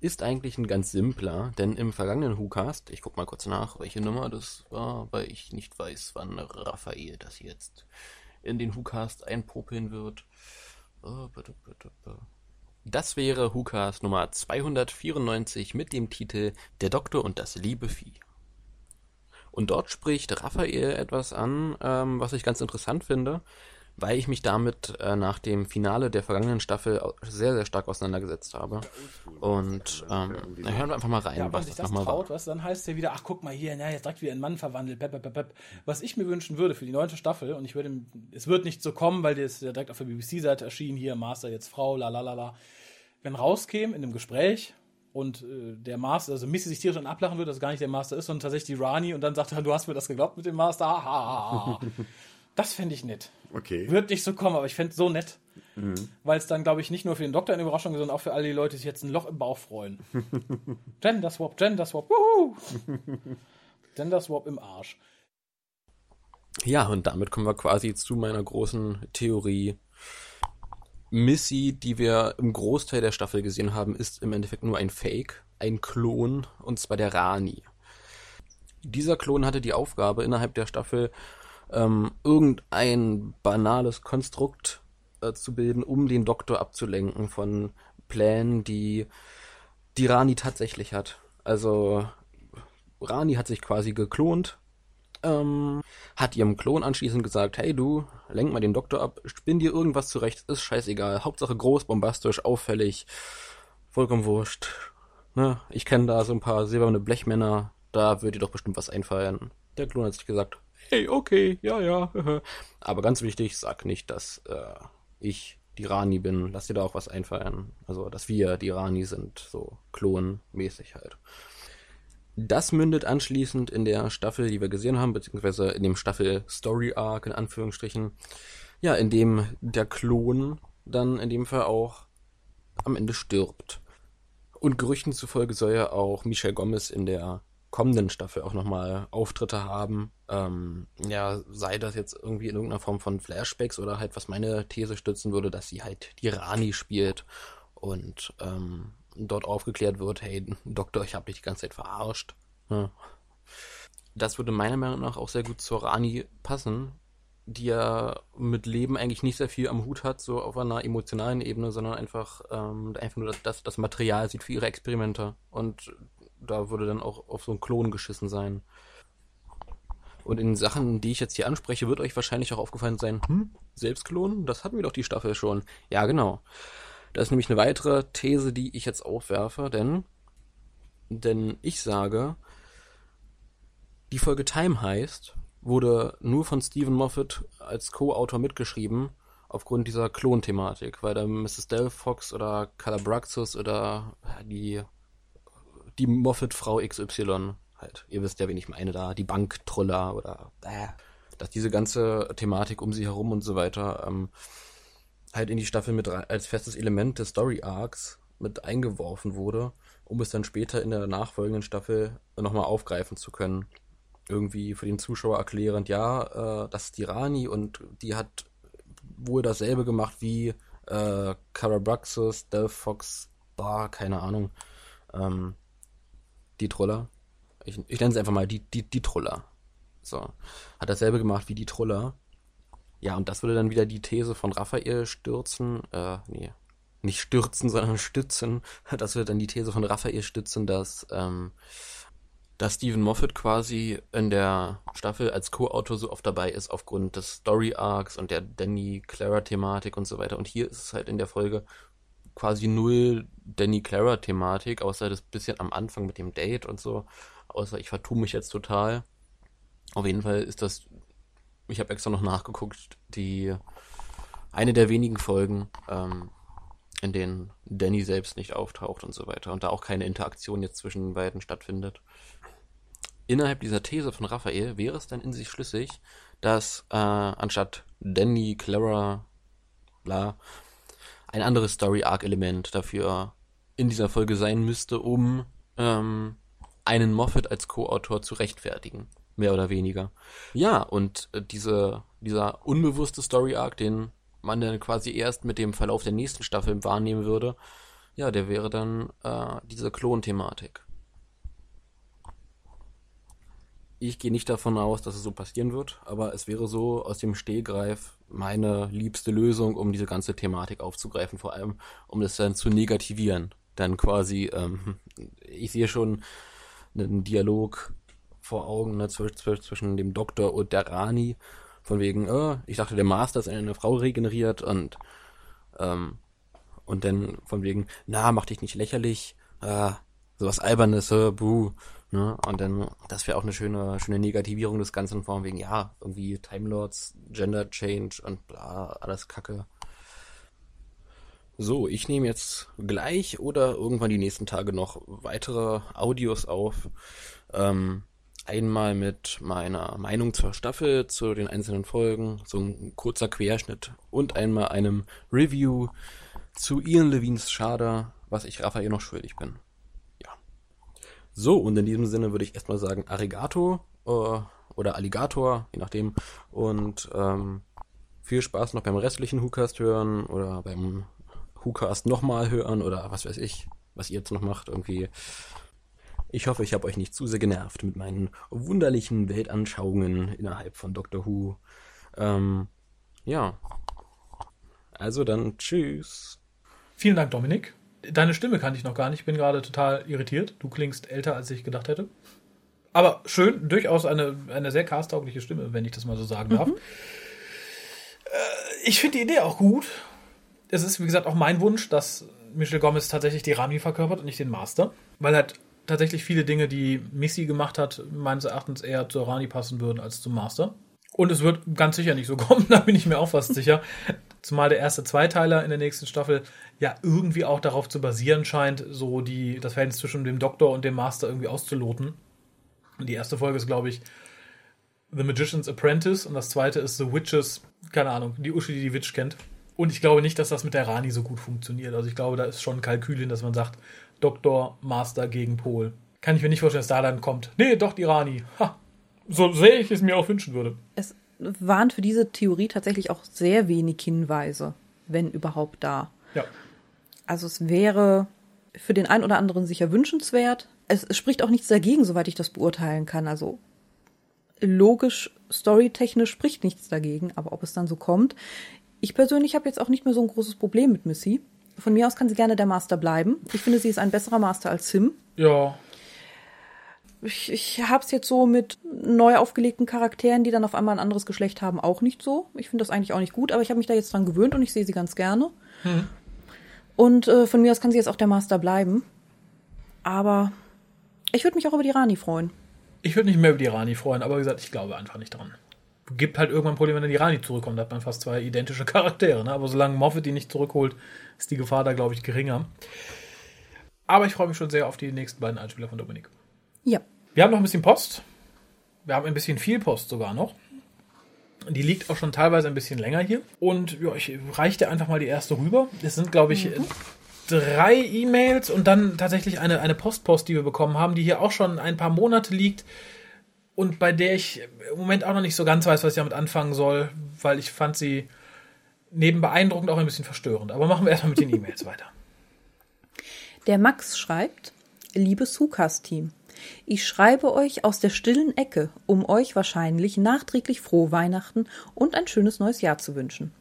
ist eigentlich ein ganz simpler, denn im vergangenen WhoCast, ich guck mal kurz nach, welche Nummer das war, weil ich nicht weiß, wann Raphael das jetzt in den WhoCast einpopeln wird. Äh, bitte, bitte, bitte. Das wäre WhoCast Nummer 294 mit dem Titel Der Doktor und das liebe Vieh. Und dort spricht Raphael etwas an, ähm, was ich ganz interessant finde, weil ich mich damit äh, nach dem Finale der vergangenen Staffel sehr, sehr stark auseinandergesetzt habe. Und ähm, hören wir einfach mal rein, Ja, wenn man was sich das nochmal war. traut, was, dann heißt es ja wieder, ach guck mal hier, na, jetzt direkt wieder in Mann verwandelt, pep, pep, pep, pep. Was ich mir wünschen würde für die neunte Staffel, und ich würde, es wird nicht so kommen, weil das ja direkt auf der BBC-Seite erschien, hier Master jetzt Frau, la la la la. Wenn rauskäme in einem Gespräch und äh, der Master, also Missy sich tierisch an ablachen würde, dass es gar nicht der Master ist, sondern tatsächlich die Rani und dann sagt er, du hast mir das geglaubt mit dem Master, ha, ha, ha. Das fände ich nett. Okay. Wird nicht so kommen, aber ich fände es so nett. Weil es dann, glaube ich, nicht nur für den Doktor eine Überraschung ist, sondern auch für alle die Leute, die sich jetzt ein Loch im Bauch freuen. Gender Swap, Gender Swap, wuhu! Gender Swap im Arsch. Ja, und damit kommen wir quasi zu meiner großen Theorie. Missy, die wir im Großteil der Staffel gesehen haben, ist im Endeffekt nur ein Fake, ein Klon, und zwar der Rani. Dieser Klon hatte die Aufgabe, innerhalb der Staffel ähm, irgendein banales Konstrukt äh, zu bilden, um den Doktor abzulenken von Plänen, die die Rani tatsächlich hat. Also Rani hat sich quasi geklont, ähm, hat ihrem Klon anschließend gesagt, hey du, lenk mal den Doktor ab, spinn dir irgendwas zurecht, ist scheißegal, Hauptsache groß, bombastisch, auffällig, vollkommen wurscht. Ne? Ich kenne da so ein paar silberne Blechmänner, da wird dir doch bestimmt was einfallen. Der Klon hat sich gesagt, hey, okay, ja, ja. Aber ganz wichtig, sag nicht, dass äh, ich die Rani bin, lass dir da auch was einfallen. Also, dass wir die Rani sind, so klonmäßig halt. Das mündet anschließend in der Staffel, die wir gesehen haben, beziehungsweise in dem Staffel Story Arc in Anführungsstrichen, ja, in dem der Klon dann in dem Fall auch am Ende stirbt. Und Gerüchten zufolge soll ja auch Michelle Gomez in der kommenden Staffel auch nochmal Auftritte haben. Ähm, ja, sei das jetzt irgendwie in irgendeiner Form von Flashbacks oder halt, was meine These stützen würde, dass sie halt die Rani spielt und ähm, dort aufgeklärt wird, hey, Doktor, ich habe dich die ganze Zeit verarscht. Ja. Das würde meiner Meinung nach auch sehr gut zur Rani passen, die ja mit Leben eigentlich nicht sehr viel am Hut hat, so auf einer emotionalen Ebene, sondern einfach, ähm, einfach nur das, das Material sieht für ihre Experimente. Und da würde dann auch auf so einen Klon geschissen sein. Und in Sachen, die ich jetzt hier anspreche, wird euch wahrscheinlich auch aufgefallen sein, hm, Selbstklon, das hatten wir doch die Staffel schon. Ja, genau. Das ist nämlich eine weitere These, die ich jetzt aufwerfe, denn, denn ich sage, die Folge Time heißt, wurde nur von Stephen Moffat als Co-Autor mitgeschrieben, aufgrund dieser Klon-Thematik, weil da Mrs. Delphox oder Calabraxus oder die die Moffat-Frau XY halt. Ihr wisst ja, wen ich meine da, die Banktroller oder äh, dass diese ganze Thematik um sie herum und so weiter ähm, halt in die Staffel mit als festes Element des Story Arcs mit eingeworfen wurde, um es dann später in der nachfolgenden Staffel nochmal aufgreifen zu können. Irgendwie für den Zuschauer erklärend, ja, äh, das ist die Rani und die hat wohl dasselbe gemacht wie äh, Carabraxus, Delphox, bah, keine Ahnung. Ähm, die Troller. Ich, ich nenne es einfach mal die, die, die Troller. So. Hat dasselbe gemacht wie die Troller. Ja, und das würde dann wieder die These von Raphael stürzen, äh, nee, nicht stürzen, sondern stützen. Das würde dann die These von Raphael stützen, dass, ähm, dass Stephen Moffat quasi in der Staffel als Co-Autor so oft dabei ist aufgrund des Story Arcs und der Danny Clara Thematik und so weiter. Und hier ist es halt in der Folge quasi null Danny Clara Thematik, außer das bisschen am Anfang mit dem Date und so. Außer ich vertue mich jetzt total. Auf jeden Fall ist das, ich habe extra noch nachgeguckt, die eine der wenigen Folgen, ähm, in denen Danny selbst nicht auftaucht und so weiter und da auch keine Interaktion jetzt zwischen den beiden stattfindet. Innerhalb dieser These von Raphael wäre es dann in sich schlüssig, dass äh, anstatt Danny, Clara, bla, ein anderes Story-Arc-Element dafür in dieser Folge sein müsste, um ähm, einen Moffat als Co-Autor zu rechtfertigen. Mehr oder weniger. Ja, und äh, diese, dieser unbewusste Story-Arc, den man dann quasi erst mit dem Verlauf der nächsten Staffel wahrnehmen würde, ja, der wäre dann äh, diese Klon-Thematik. Ich gehe nicht davon aus, dass es so passieren wird, aber es wäre so aus dem Stehgreif meine liebste Lösung, um diese ganze Thematik aufzugreifen, vor allem um das dann zu negativieren. Dann quasi, ähm, ich sehe schon einen Dialog vor Augen ne, zwischen, zwischen dem Doktor und der Rani, von wegen, oh, ich dachte, der Master ist eine Frau regeneriert und ähm, und dann von wegen, na, mach dich nicht lächerlich, äh, sowas Albernes, äh, buh. Ne? Und dann, das wäre auch eine schöne, schöne Negativierung des Ganzen, von wegen, ja, irgendwie Time Lords, Gender Change und bla, alles Kacke. So, ich nehme jetzt gleich oder irgendwann die nächsten Tage noch weitere Audios auf. Ähm, einmal mit meiner Meinung zur Staffel, zu den einzelnen Folgen, so ein kurzer Querschnitt und einmal einem Review zu Ian Levines Schader, was ich Raphael noch schuldig bin. So, und in diesem Sinne würde ich erstmal sagen Arigato äh, oder Alligator, je nachdem. Und ähm, viel Spaß noch beim restlichen WhoCast hören oder beim WhoCast nochmal hören oder was weiß ich, was ihr jetzt noch macht. Irgendwie. Ich hoffe, ich habe euch nicht zu sehr genervt mit meinen wunderlichen Weltanschauungen innerhalb von Doctor Who. Ähm, ja. Also dann, tschüss. Vielen Dank, Dominik. Deine Stimme kannte ich noch gar nicht. Ich bin gerade total irritiert. Du klingst älter, als ich gedacht hätte. Aber schön, durchaus eine, eine sehr casttaugliche Stimme, wenn ich das mal so sagen darf. Mhm. Äh, ich finde die Idee auch gut. Es ist, wie gesagt, auch mein Wunsch, dass Michel Gomez tatsächlich die Rami verkörpert und nicht den Master. Weil halt tatsächlich viele Dinge, die Missy gemacht hat, meines Erachtens eher zur Rani passen würden als zum Master. Und es wird ganz sicher nicht so kommen, da bin ich mir auch fast sicher. Zumal der erste Zweiteiler in der nächsten Staffel ja irgendwie auch darauf zu basieren scheint, so die, das Verhältnis zwischen dem Doktor und dem Master irgendwie auszuloten. Und die erste Folge ist, glaube ich, The Magician's Apprentice und das zweite ist The Witches, keine Ahnung, die Uschi, die die Witch kennt. Und ich glaube nicht, dass das mit der Rani so gut funktioniert. Also ich glaube, da ist schon Kalkül hin, dass man sagt, Doktor, Master gegen Pol. Kann ich mir nicht vorstellen, dass da dann kommt. Nee, doch die Rani. Ha. So sehr ich es mir auch wünschen würde. Es waren für diese Theorie tatsächlich auch sehr wenig Hinweise, wenn überhaupt da. Ja. Also es wäre für den einen oder anderen sicher wünschenswert. Es, es spricht auch nichts dagegen, soweit ich das beurteilen kann. Also logisch, storytechnisch spricht nichts dagegen, aber ob es dann so kommt. Ich persönlich habe jetzt auch nicht mehr so ein großes Problem mit Missy. Von mir aus kann sie gerne der Master bleiben. Ich finde, sie ist ein besserer Master als Sim. Ja. Ich, ich habe es jetzt so mit neu aufgelegten Charakteren, die dann auf einmal ein anderes Geschlecht haben, auch nicht so. Ich finde das eigentlich auch nicht gut, aber ich habe mich da jetzt dran gewöhnt und ich sehe sie ganz gerne. Hm. Und äh, von mir aus kann sie jetzt auch der Master bleiben. Aber ich würde mich auch über die Rani freuen. Ich würde nicht mehr über die Rani freuen, aber wie gesagt, ich glaube einfach nicht dran. Gibt halt irgendwann ein Problem, wenn dann die Rani zurückkommt. Da hat man fast zwei identische Charaktere. Ne? Aber solange Moffat die nicht zurückholt, ist die Gefahr da, glaube ich, geringer. Aber ich freue mich schon sehr auf die nächsten beiden Einspieler von Dominik. Ja. Wir haben noch ein bisschen Post. Wir haben ein bisschen viel Post sogar noch. Die liegt auch schon teilweise ein bisschen länger hier. Und ja, ich reiche dir einfach mal die erste rüber. Es sind, glaube ich, Mhm. drei E-Mails und dann tatsächlich eine, eine Postpost, die wir bekommen haben, die hier auch schon ein paar Monate liegt und bei der ich im Moment auch noch nicht so ganz weiß, was ich damit anfangen soll, weil ich fand sie neben beeindruckend auch ein bisschen verstörend. Aber machen wir erstmal mit den E-Mails weiter. Der Max schreibt, liebes Hukas-Team, ich schreibe euch aus der stillen Ecke, um euch wahrscheinlich nachträglich frohe Weihnachten und ein schönes neues Jahr zu wünschen.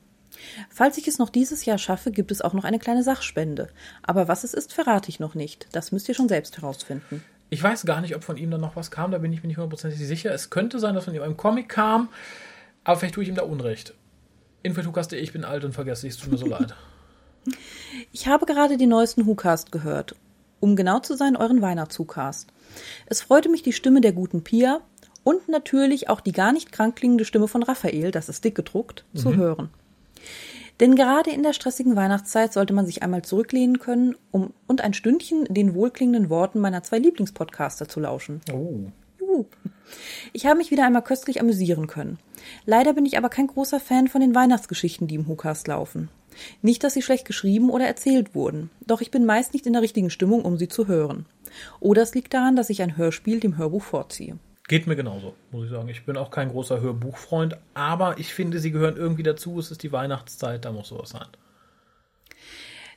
Falls ich es noch dieses Jahr schaffe, gibt es auch noch eine kleine Sachspende. Aber was es ist, verrate ich noch nicht. Das müsst ihr schon selbst herausfinden. Ich weiß gar nicht, ob von ihm dann noch was kam, da bin ich mir nicht hundertprozentig sicher. Es könnte sein, dass von ihm ein Comic kam, aber vielleicht tue ich ihm da Unrecht. Infotukaste, ich bin alt und vergesse, es tut mir so leid. Ich habe gerade den neuesten WhoCast gehört. Um genau zu sein, euren Weihnachts-WhoCast. Es freute mich die Stimme der guten Pia und natürlich auch die gar nicht krank klingende Stimme von Raphael, das ist dick gedruckt, zu hören. Denn gerade in der stressigen Weihnachtszeit sollte man sich einmal zurücklehnen können um, und ein Stündchen den wohlklingenden Worten meiner zwei Lieblingspodcaster zu lauschen. Oh. Juhu. Ich habe mich wieder einmal köstlich amüsieren können. Leider bin ich aber kein großer Fan von den Weihnachtsgeschichten, die im WhoCast laufen. Nicht, dass sie schlecht geschrieben oder erzählt wurden, doch ich bin meist nicht in der richtigen Stimmung, um sie zu hören. Oder es liegt daran, dass ich ein Hörspiel dem Hörbuch vorziehe. Geht mir genauso, muss ich sagen. Ich bin auch kein großer Hörbuchfreund, aber ich finde, sie gehören irgendwie dazu. Es ist die Weihnachtszeit, da muss sowas sein.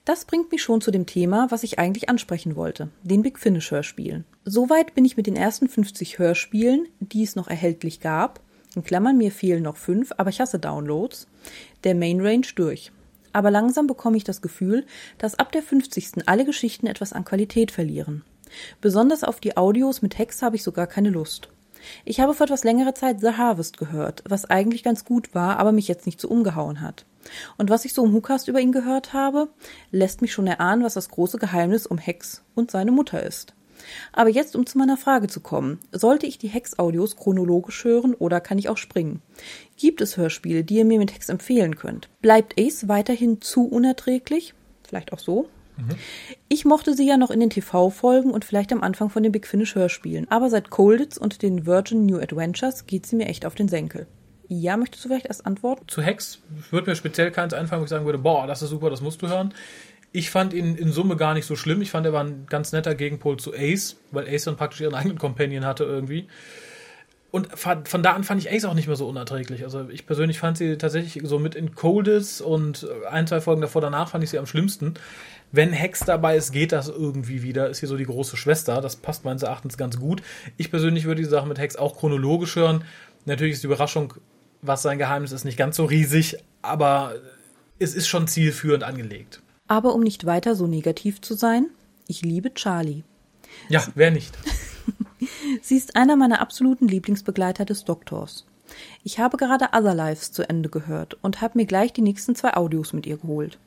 Das bringt mich schon zu dem Thema, was ich eigentlich ansprechen wollte, den Big Finish Hörspielen. Soweit bin ich mit den ersten 50 Hörspielen, die es noch erhältlich gab, in Klammern mir fehlen noch fünf, aber ich hasse Downloads, der Main Range durch. Aber langsam bekomme ich das Gefühl, dass ab der 50. alle Geschichten etwas an Qualität verlieren. Besonders auf die Audios mit Text habe ich sogar keine Lust. Ich habe vor etwas längerer Zeit The Harvest gehört, was eigentlich ganz gut war, aber mich jetzt nicht so umgehauen hat. Und was ich so im Hookast über ihn gehört habe, lässt mich schon erahnen, was das große Geheimnis um Hex und seine Mutter ist. Aber jetzt, um zu meiner Frage zu kommen, sollte ich die Hex-Audios chronologisch hören oder kann ich auch springen? Gibt es Hörspiele, die ihr mir mit Hex empfehlen könnt? Bleibt Ace weiterhin zu unerträglich? Vielleicht auch so? Ich mochte sie ja noch in den TV-Folgen und vielleicht am Anfang von den Big Finish Hörspielen, aber seit Colditz und den Virgin New Adventures geht sie mir echt auf den Senkel. Ja, möchtest du vielleicht erst antworten? Zu Hex würde mir speziell keins einfallen, wo ich sagen würde, boah, das ist super, das musst du hören. Ich fand ihn in Summe gar nicht so schlimm. Ich fand, er war ein ganz netter Gegenpol zu Ace, weil Ace dann praktisch ihren eigenen Companion hatte irgendwie. Und von da an fand ich Ace auch nicht mehr so unerträglich. Also ich persönlich fand sie tatsächlich so mit in Coldest und ein, zwei Folgen davor danach fand ich sie am schlimmsten. Wenn Hex dabei ist, geht das irgendwie wieder. Ist hier so die große Schwester. Das passt meines Erachtens ganz gut. Ich persönlich würde die Sache mit Hex auch chronologisch hören. Natürlich ist die Überraschung, was sein Geheimnis ist, nicht ganz so riesig, aber es ist schon zielführend angelegt. Aber um nicht weiter so negativ zu sein, ich liebe Charlie. Ja, wer nicht? Sie ist einer meiner absoluten Lieblingsbegleiter des Doktors. Ich habe gerade Other Lives zu Ende gehört und habe mir gleich die nächsten zwei Audios mit ihr geholt.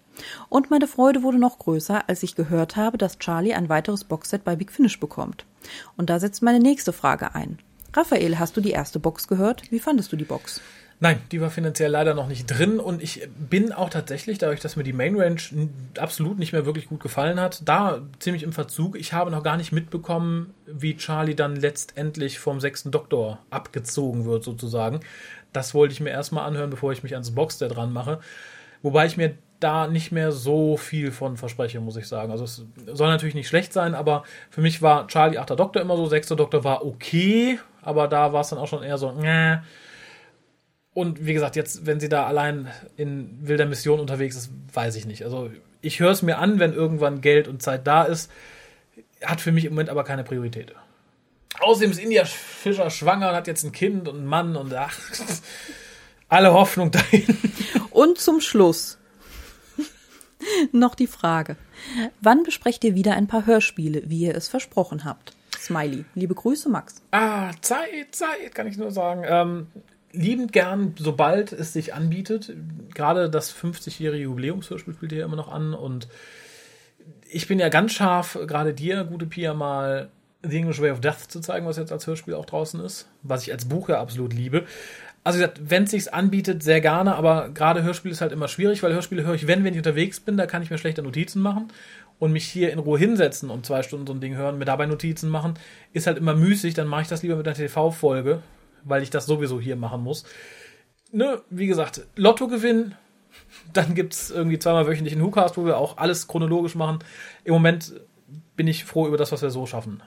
Und meine Freude wurde noch größer, als ich gehört habe, dass Charlie ein weiteres Boxset bei Big Finish bekommt. Und da setzt meine nächste Frage ein. Raphael, hast du die erste Box gehört? Wie fandest du die Box? Nein, die war finanziell leider noch nicht drin und ich bin auch tatsächlich, dadurch, dass mir die Main Range absolut nicht mehr wirklich gut gefallen hat, da ziemlich im Verzug. Ich habe noch gar nicht mitbekommen, wie Charlie dann letztendlich vom sechsten Doktor abgezogen wird, sozusagen. Das wollte ich mir erstmal anhören, bevor ich mich ans Box da dran mache. Wobei ich mir da nicht mehr so viel von verspreche, muss ich sagen. Also es soll natürlich nicht schlecht sein, aber für mich war Charlie 8. Doktor immer so, 6. Doktor war okay, aber da war es dann auch schon eher so, äh. Und wie gesagt, jetzt, wenn sie da allein in wilder Mission unterwegs ist, weiß ich nicht. Also ich höre es mir an, wenn irgendwann Geld und Zeit da ist. Hat für mich im Moment aber keine Priorität. Außerdem ist India Fischer schwanger und hat jetzt ein Kind und einen Mann und ach, alle Hoffnung dahin. Und zum Schluss noch die Frage. Wann besprecht ihr wieder ein paar Hörspiele, wie ihr es versprochen habt? Smiley. Liebe Grüße, Max. Ah, Zeit, Zeit, kann ich nur sagen. Ähm, liebend gern, sobald es sich anbietet. Gerade das 50-jährige Jubiläumshörspiel spielt ihr immer noch an und ich bin ja ganz scharf, gerade dir, gute Pia, mal The English Way of Death zu zeigen, was jetzt als Hörspiel auch draußen ist, was ich als Buch ja absolut liebe. Also wenn es sich anbietet, sehr gerne, aber gerade Hörspiel ist halt immer schwierig, weil Hörspiele höre ich, wenn, wenn ich unterwegs bin, da kann ich mir schlechter Notizen machen und mich hier in Ruhe hinsetzen und zwei Stunden so ein Ding hören, mir dabei Notizen machen, ist halt immer müßig, dann mache ich das lieber mit einer TV-Folge, weil ich das sowieso hier machen muss. Ne, wie gesagt, Lottogewinn, dann gibt es irgendwie zweimal wöchentlich einen WhoCast, wo wir auch alles chronologisch machen. Im Moment bin ich froh über das, was wir so schaffen.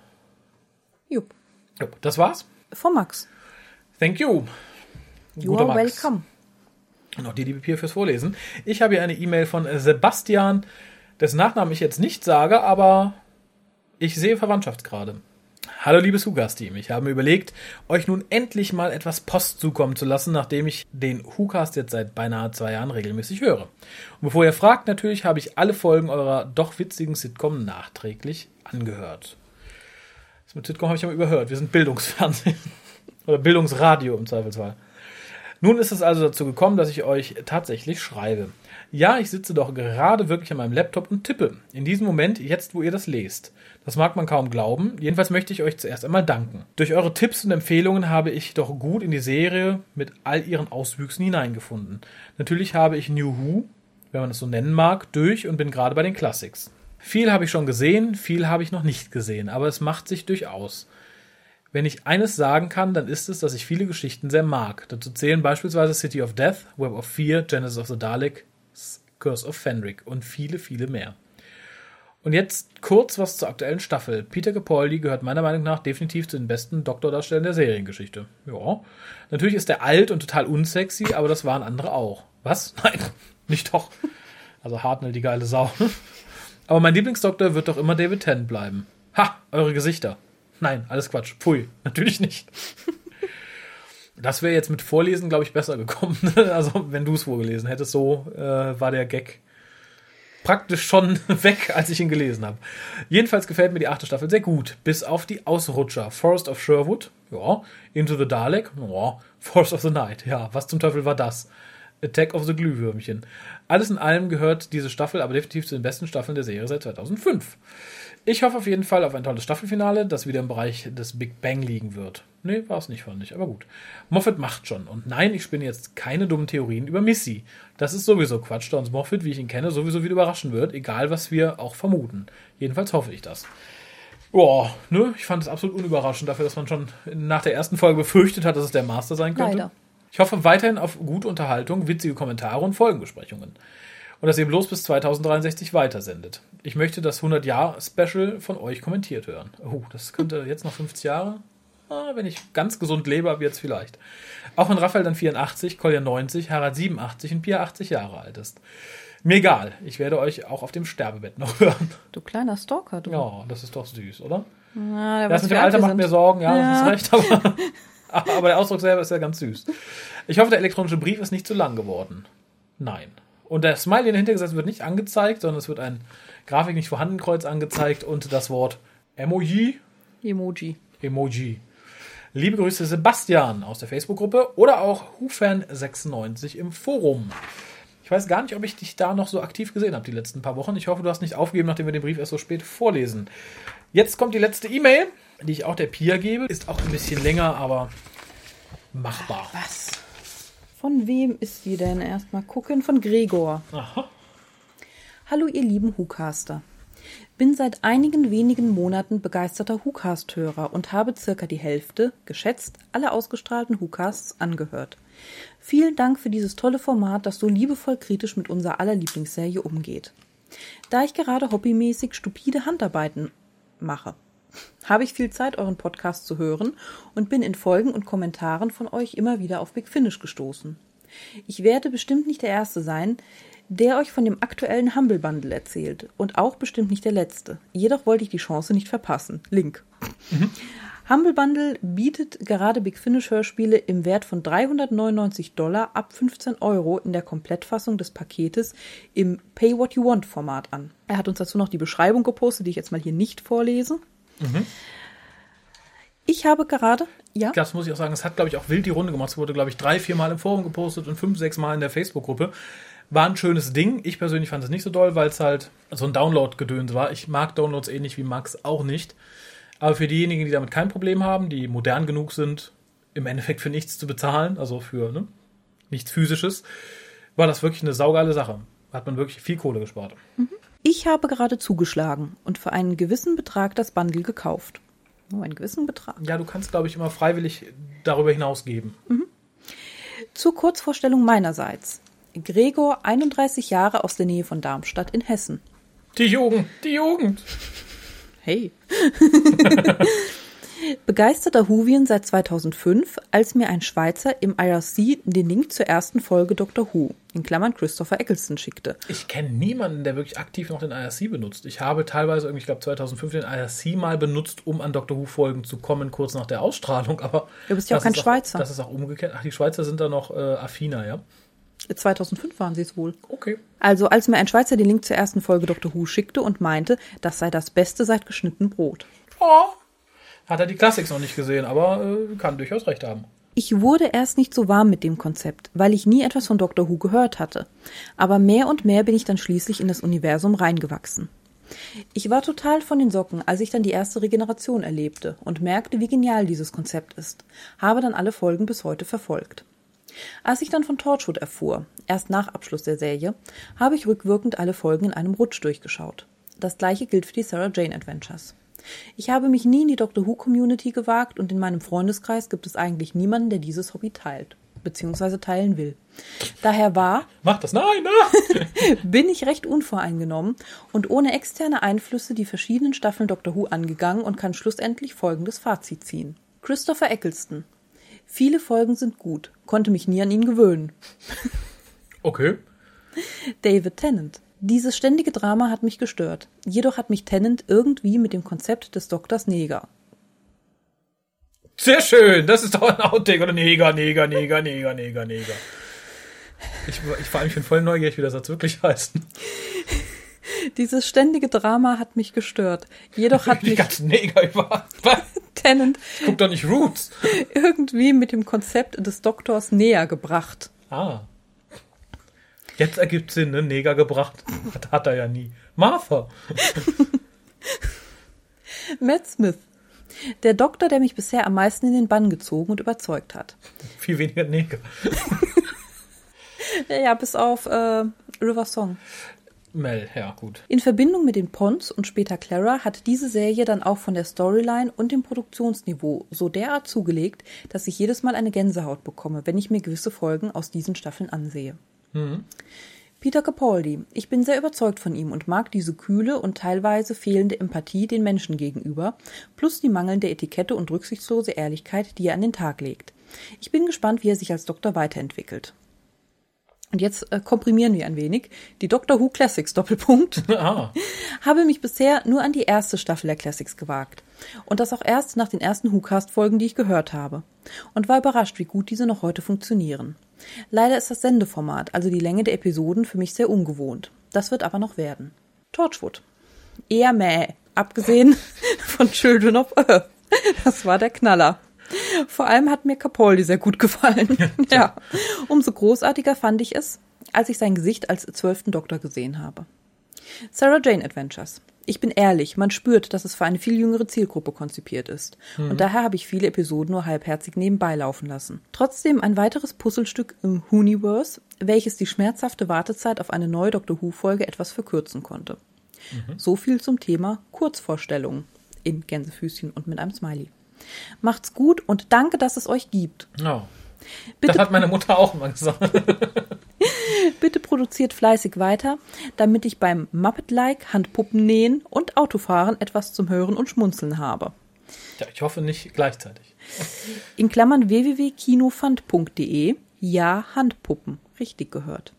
Jupp. Jupp, das war's. Von Max. Thank you. You Guter are Max. welcome. Und auch dir, liebe Pier, fürs Vorlesen. Ich habe hier eine E-Mail von Sebastian, dessen Nachnamen ich jetzt nicht sage, aber ich sehe Verwandtschaftsgrade. Hallo liebes Hukas-Team, ich habe mir überlegt, euch nun endlich mal etwas Post zukommen zu lassen, nachdem ich den Hucast jetzt seit beinahe zwei Jahren regelmäßig höre. Und bevor ihr fragt, natürlich habe ich alle Folgen eurer doch witzigen Sitcom nachträglich angehört. Das mit Sitcom habe ich aber überhört, wir sind Bildungsfernsehen. Oder Bildungsradio im Zweifelsfall. Nun ist es also dazu gekommen, dass ich euch tatsächlich schreibe. Ja, ich sitze doch gerade wirklich an meinem Laptop und tippe. In diesem Moment, jetzt wo ihr das lest. Das mag man kaum glauben. Jedenfalls möchte ich euch zuerst einmal danken. Durch eure Tipps und Empfehlungen habe ich doch gut in die Serie mit all ihren Auswüchsen hineingefunden. Natürlich habe ich New Who, wenn man es so nennen mag, durch und bin gerade bei den Classics. Viel habe ich schon gesehen, viel habe ich noch nicht gesehen, aber es macht sich durchaus. Wenn ich eines sagen kann, dann ist es, dass ich viele Geschichten sehr mag. Dazu zählen beispielsweise City of Death, Web of Fear, Genesis of the Dalek, Curse of Fenric und viele, viele mehr. Und jetzt kurz was zur aktuellen Staffel. Peter Capaldi gehört meiner Meinung nach definitiv zu den besten Doktordarstellern der Seriengeschichte. Ja. Natürlich ist er alt und total unsexy, aber das waren andere auch. Was? Nein, nicht doch. Also Hartnell, die geile Sau. Aber mein Lieblingsdoktor wird doch immer David Tennant bleiben. Ha, eure Gesichter. Nein, alles Quatsch. Pfui, natürlich nicht. Das wäre jetzt mit Vorlesen, glaube ich, besser gekommen. Also, wenn du es vorgelesen hättest, so äh, war der Gag praktisch schon weg, als ich ihn gelesen habe. Jedenfalls gefällt mir die achte Staffel sehr gut. Bis auf die Ausrutscher. Forest of Sherwood, ja. Into the Dalek, ja. Forest of the Night, ja. Was zum Teufel war das? Attack of the Glühwürmchen. Alles in allem gehört diese Staffel aber definitiv zu den besten Staffeln der Serie seit 2005. Ich hoffe auf jeden Fall auf ein tolles Staffelfinale, das wieder im Bereich des Big Bang liegen wird. Nee, war es nicht, fand ich, aber gut. Moffat macht schon. Und nein, ich spinne jetzt keine dummen Theorien über Missy. Das ist sowieso Quatsch, da uns Moffat, wie ich ihn kenne, sowieso wieder überraschen wird, egal was wir auch vermuten. Jedenfalls hoffe ich das. Boah, ne, ich fand es absolut unüberraschend dafür, dass man schon nach der ersten Folge befürchtet hat, dass es der Master sein könnte. Leider. Ich hoffe weiterhin auf gute Unterhaltung, witzige Kommentare und Folgenbesprechungen. Und dass ihr bloß bis 2063 weitersendet. Ich möchte das 100-Jahr-Special von euch kommentiert hören. Oh, das könnte jetzt noch 50 Jahre. Ah, wenn ich ganz gesund lebe, jetzt vielleicht. Auch wenn Raphael dann 84, Kolja 90, Harald 87 und Pia 80 Jahre alt ist. Mir egal, ich werde euch auch auf dem Sterbebett noch hören. Du kleiner Stalker, du. Ja, das ist doch süß, oder? Der Das mit dem alt Alter macht sind. mir Sorgen, ja, Ja. das ist recht, aber, aber der Ausdruck selber ist ja ganz süß. Ich hoffe, der elektronische Brief ist nicht zu lang geworden. Nein. Und der Smiley dahinter gesetzt wird nicht angezeigt, sondern es wird ein Grafik nicht vorhanden Kreuz angezeigt und das Wort Emoji, Emoji. Emoji. Liebe Grüße Sebastian aus der Facebook-Gruppe oder auch Hufan96 im Forum. Ich weiß gar nicht, ob ich dich da noch so aktiv gesehen habe die letzten paar Wochen. Ich hoffe, du hast nicht aufgegeben, nachdem wir den Brief erst so spät vorlesen. Jetzt kommt die letzte E-Mail, die ich auch der Pia gebe. Ist auch ein bisschen länger, aber machbar. Was? Von wem ist die denn? Erstmal gucken. Von Gregor. Aha. Hallo, ihr lieben Hucaster. Bin seit einigen wenigen Monaten begeisterter WhoCast-Hörer und habe circa die Hälfte, geschätzt, aller ausgestrahlten WhoCasts angehört. Vielen Dank für dieses tolle Format, das so liebevoll kritisch mit unserer aller Lieblingsserie umgeht. Da ich gerade hobbymäßig stupide Handarbeiten mache, habe ich viel Zeit, euren Podcast zu hören und bin in Folgen und Kommentaren von euch immer wieder auf Big Finish gestoßen. Ich werde bestimmt nicht der Erste sein, der euch von dem aktuellen Humble Bundle erzählt und auch bestimmt nicht der Letzte. Jedoch wollte ich die Chance nicht verpassen. Link. Humble Bundle bietet gerade Big Finish Hörspiele im Wert von 399 Dollar ab 15 Euro in der Komplettfassung des Paketes im Pay What You Want Format an. Er hat uns dazu noch die Beschreibung gepostet, die ich jetzt mal hier nicht vorlese. Ich habe gerade, ja, Das muss ich auch sagen, es hat, glaube ich, auch wild die Runde gemacht. Es wurde, glaube ich, drei, vier Mal im Forum gepostet und fünf, sechs Mal in der Facebook-Gruppe. War ein schönes Ding. Ich persönlich fand es nicht so doll, weil es halt so ein Download-Gedöns war. Ich mag Downloads ähnlich wie Max auch nicht. Aber für diejenigen, die damit kein Problem haben, die modern genug sind, im Endeffekt für nichts zu bezahlen, also für ne, nichts Physisches, war das wirklich eine saugeile Sache. Hat man wirklich viel Kohle gespart. ich habe gerade zugeschlagen und für einen gewissen Betrag das Bundle gekauft. Nur einen gewissen Betrag. Ja, du kannst, glaube ich, immer freiwillig darüber hinaus geben. Zur Kurzvorstellung meinerseits. Gregor, 31 Jahre aus der Nähe von Darmstadt in Hessen. Die Jugend, die Jugend. Hey. Begeisterter Whovien seit 2005, als mir ein Schweizer im IRC den Link zur ersten Folge Dr. Who, in Klammern Christopher Eccleston, schickte. Ich kenne niemanden, der wirklich aktiv noch den IRC benutzt. Ich habe teilweise, irgendwie, ich glaube 2005 den IRC mal benutzt, um an Doctor Who Folgen zu kommen, kurz nach der Ausstrahlung. Aber Du bist ja auch kein Schweizer. Das ist auch umgekehrt. Ach, die Schweizer sind da noch äh, affiner, ja? 2005 waren sie es wohl. Okay. Also als mir ein Schweizer den Link zur ersten Folge Dr. Who schickte und meinte, das sei das Beste seit geschnitten Brot. Oh, hat er die Classics noch nicht gesehen, aber äh, kann durchaus recht haben. Ich wurde erst nicht so warm mit dem Konzept, weil ich nie etwas von Dr. Who gehört hatte. Aber mehr und mehr bin ich dann schließlich in das Universum reingewachsen. Ich war total von den Socken, als ich dann die erste Regeneration erlebte und merkte, wie genial dieses Konzept ist. Habe dann alle Folgen bis heute verfolgt. Als ich dann von Torchwood erfuhr, erst nach Abschluss der Serie, habe ich rückwirkend alle Folgen in einem Rutsch durchgeschaut. Das gleiche gilt für die Sarah Jane Adventures. Ich habe mich nie in die Doctor Who Community gewagt und in meinem Freundeskreis gibt es eigentlich niemanden, der dieses Hobby teilt, beziehungsweise teilen will. Daher war, Macht das, nein, nein! bin ich recht unvoreingenommen und ohne externe Einflüsse die verschiedenen Staffeln Doctor Who angegangen und kann schlussendlich folgendes Fazit ziehen. Christopher Eccleston. Viele Folgen sind gut, konnte mich nie an ihn gewöhnen. Okay. David Tennant. Dieses ständige Drama hat mich gestört. Jedoch hat mich Tennant irgendwie mit dem Konzept des Doktors Neger. Sehr schön, das ist doch ein Outtake oder Neger, Neger, Neger, Neger, Neger, Neger. Ich, ich vor allem ich bin voll neugierig, wie das Satz wirklich heißt. Dieses ständige Drama hat mich gestört. Jedoch hat Die mich ganzen Neger überall. Tennant Guck doch nicht Roots. irgendwie mit dem Konzept des Doktors näher gebracht. Ah. Jetzt ergibt Sinn, ne? Neger gebracht. Das hat er ja nie. Martha. Matt Smith. Der Doktor, der mich bisher am meisten in den Bann gezogen und überzeugt hat. Viel weniger Neger. Ja, ja bis auf äh, River Song. Mel, ja, gut. In Verbindung mit den Pons und später Clara hat diese Serie dann auch von der Storyline und dem Produktionsniveau so derart zugelegt, dass ich jedes Mal eine Gänsehaut bekomme, wenn ich mir gewisse Folgen aus diesen Staffeln ansehe. Peter Capaldi. Ich bin sehr überzeugt von ihm und mag diese kühle und teilweise fehlende Empathie den Menschen gegenüber, plus die mangelnde Etikette und rücksichtslose Ehrlichkeit, die er an den Tag legt. Ich bin gespannt, wie er sich als Doktor weiterentwickelt. Und jetzt äh, komprimieren wir ein wenig. Die Doctor Who Classics Doppelpunkt Ah, habe mich bisher nur an die erste Staffel der Classics gewagt. Und das auch erst nach den ersten WhoCast-Folgen, die ich gehört habe. Und war überrascht, wie gut diese noch heute funktionieren. Leider ist das Sendeformat, also die Länge der Episoden, für mich sehr ungewohnt. Das wird aber noch werden. Torchwood. Eher mäh. Abgesehen von Children of Earth. Das war der Knaller. Vor allem hat mir Capaldi sehr gut gefallen. ja. Umso großartiger fand ich es, als ich sein Gesicht als zwölften Doktor gesehen habe. Sarah Jane Adventures. Ich bin ehrlich, man spürt, dass es für eine viel jüngere Zielgruppe konzipiert ist. Und daher habe ich viele Episoden nur halbherzig nebenbei laufen lassen. Trotzdem ein weiteres Puzzlestück im Hooniverse, welches die schmerzhafte Wartezeit auf eine neue Doctor Who-Folge etwas verkürzen konnte. So viel zum Thema Kurzvorstellung in Gänsefüßchen und mit einem Smiley. Macht's gut und danke, dass es euch gibt. Oh. Bitte, Das hat meine Mutter auch immer gesagt. bitte produziert fleißig weiter, damit ich beim Muppet-like Handpuppen nähen und Autofahren etwas zum Hören und Schmunzeln habe. Ja, ich hoffe nicht gleichzeitig. In Klammern www.kinofund.de. Ja, Handpuppen. Richtig gehört.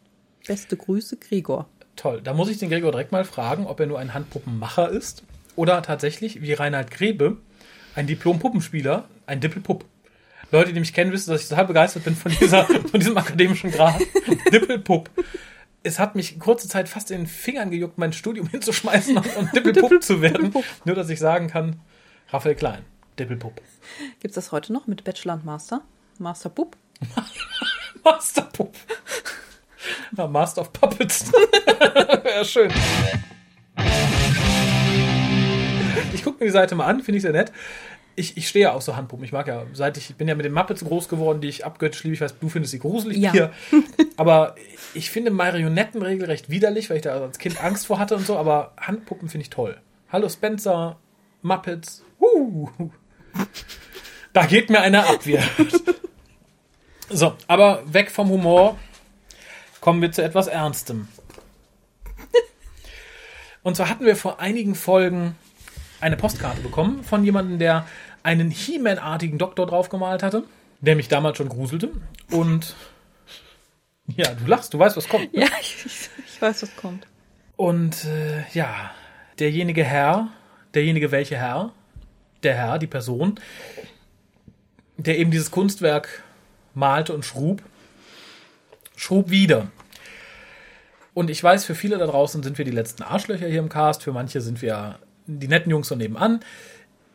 Beste Grüße, Gregor. Toll. Da muss ich den Gregor direkt mal fragen, ob er nur ein Handpuppenmacher ist oder tatsächlich, wie Reinhard Grebe, ein Diplom-Puppenspieler, ein Dippelpupp. Leute, die mich kennen, wissen, dass ich total begeistert bin von, dieser, von diesem akademischen Grad. Dippelpupp. Es hat mich kurze Zeit fast in den Fingern gejuckt, mein Studium hinzuschmeißen und, und Dippelpupp zu werden. Dippelpupp. Nur, dass ich sagen kann, Raphael Klein, Dippelpupp. Gibt's das heute noch mit Bachelor und Master? Master Pup? Masterpupp. Na, Master of Puppets. ja, schön. Ich gucke mir die Seite mal an, finde ich sehr nett. Ich, ich stehe ja auf so Handpuppen. Ich mag ja, seit ich, ich bin ja mit den Muppets groß geworden, die ich abgöttisch liebe. Ich weiß, du findest sie gruselig Ja. hier. Aber ich finde Marionetten regelrecht widerlich, weil ich da als Kind Angst vor hatte und so. Aber Handpuppen finde ich toll. Hallo Spencer, Muppets. Uh. Da geht mir einer ab, hört. So, aber weg vom Humor kommen wir zu etwas Ernstem. Und zwar hatten wir vor einigen Folgen eine Postkarte bekommen von jemandem, der einen He-Man-artigen Doktor draufgemalt hatte, der mich damals schon gruselte. Und ja, du lachst, du weißt, was kommt. ne? Ja, ich, ich weiß, was kommt. Und äh, ja, derjenige Herr, derjenige welche Herr, der Herr, die Person, der eben dieses Kunstwerk malte und schrub, schrub wieder. Und ich weiß, für viele da draußen sind wir die letzten Arschlöcher hier im Cast, für manche sind wir die netten Jungs von nebenan.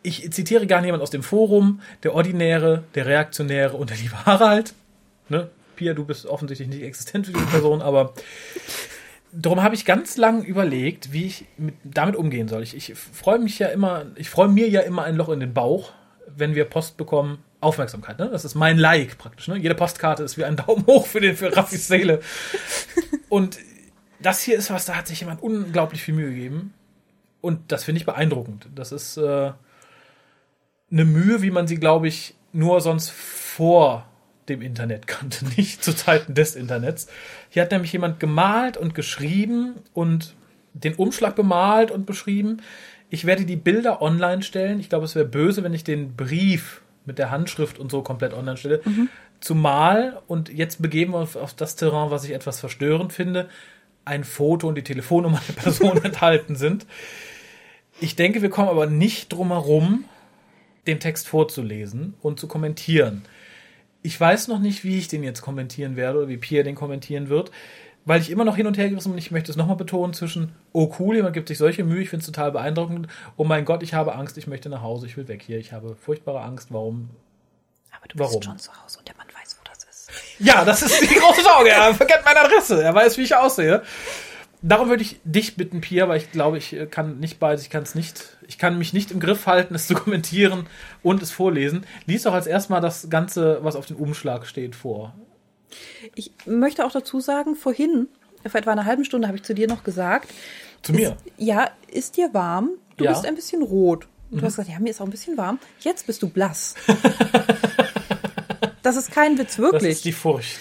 Ich zitiere gar niemand aus dem Forum, der Ordinäre, der Reaktionäre und der liebe Harald. Ne? Pia, du bist offensichtlich nicht existent für diese Person, aber darum habe ich ganz lang überlegt, wie ich mit, damit umgehen soll. Ich, ich freue mich ja immer, ich freue mir ja immer ein Loch in den Bauch, wenn wir Post bekommen. Aufmerksamkeit, ne? Das ist mein Like praktisch, ne? Jede Postkarte ist wie ein Daumen hoch für den, für Raffis Seele. Und das hier ist was, da hat sich jemand unglaublich viel Mühe gegeben. Und das finde ich beeindruckend. Das ist äh, eine Mühe, wie man sie, glaube ich, nur sonst vor dem Internet kannte, nicht zu Zeiten des Internets. Hier hat nämlich jemand gemalt und geschrieben und den Umschlag bemalt und beschrieben. Ich werde die Bilder online stellen. Ich glaube, es wäre böse, wenn ich den Brief mit der Handschrift und so komplett online stelle. Zumal, und jetzt begeben wir uns auf das Terrain, was ich etwas verstörend finde, ein Foto und die Telefonnummer der Person enthalten sind. Ich denke, wir kommen aber nicht drum herum, den Text vorzulesen und zu kommentieren. Ich weiß noch nicht, wie ich den jetzt kommentieren werde oder wie Pierre den kommentieren wird, weil ich immer noch hin und her gerissen bin. Ich möchte es nochmal betonen zwischen, oh cool, jemand gibt sich solche Mühe, ich finde es total beeindruckend. Oh mein Gott, ich habe Angst, ich möchte nach Hause, ich will weg hier, ich habe furchtbare Angst. Warum? Aber du Warum? bist schon zu Hause und der Mann weiß, wo das ist. Ja, das ist die große Sorge. Er verkennt meine Adresse. Er weiß, wie ich aussehe. Darum würde ich dich bitten, Pia, weil ich glaube, ich äh, kann nicht beides. Ich kann es nicht. Ich kann mich nicht im Griff halten, es zu kommentieren und es vorlesen. Lies doch als erstmal das Ganze, was auf dem Umschlag steht, vor. Ich möchte auch dazu sagen, vorhin, vor etwa einer halben Stunde, habe ich zu dir noch gesagt, Zu mir. Ist, ja, ist dir warm? Du Ja. Mhm. bist ein bisschen rot. Und du hast gesagt, ja, mir ist auch ein bisschen warm. Jetzt bist du blass. das ist kein Witz, Das wirklich. ist die Furcht.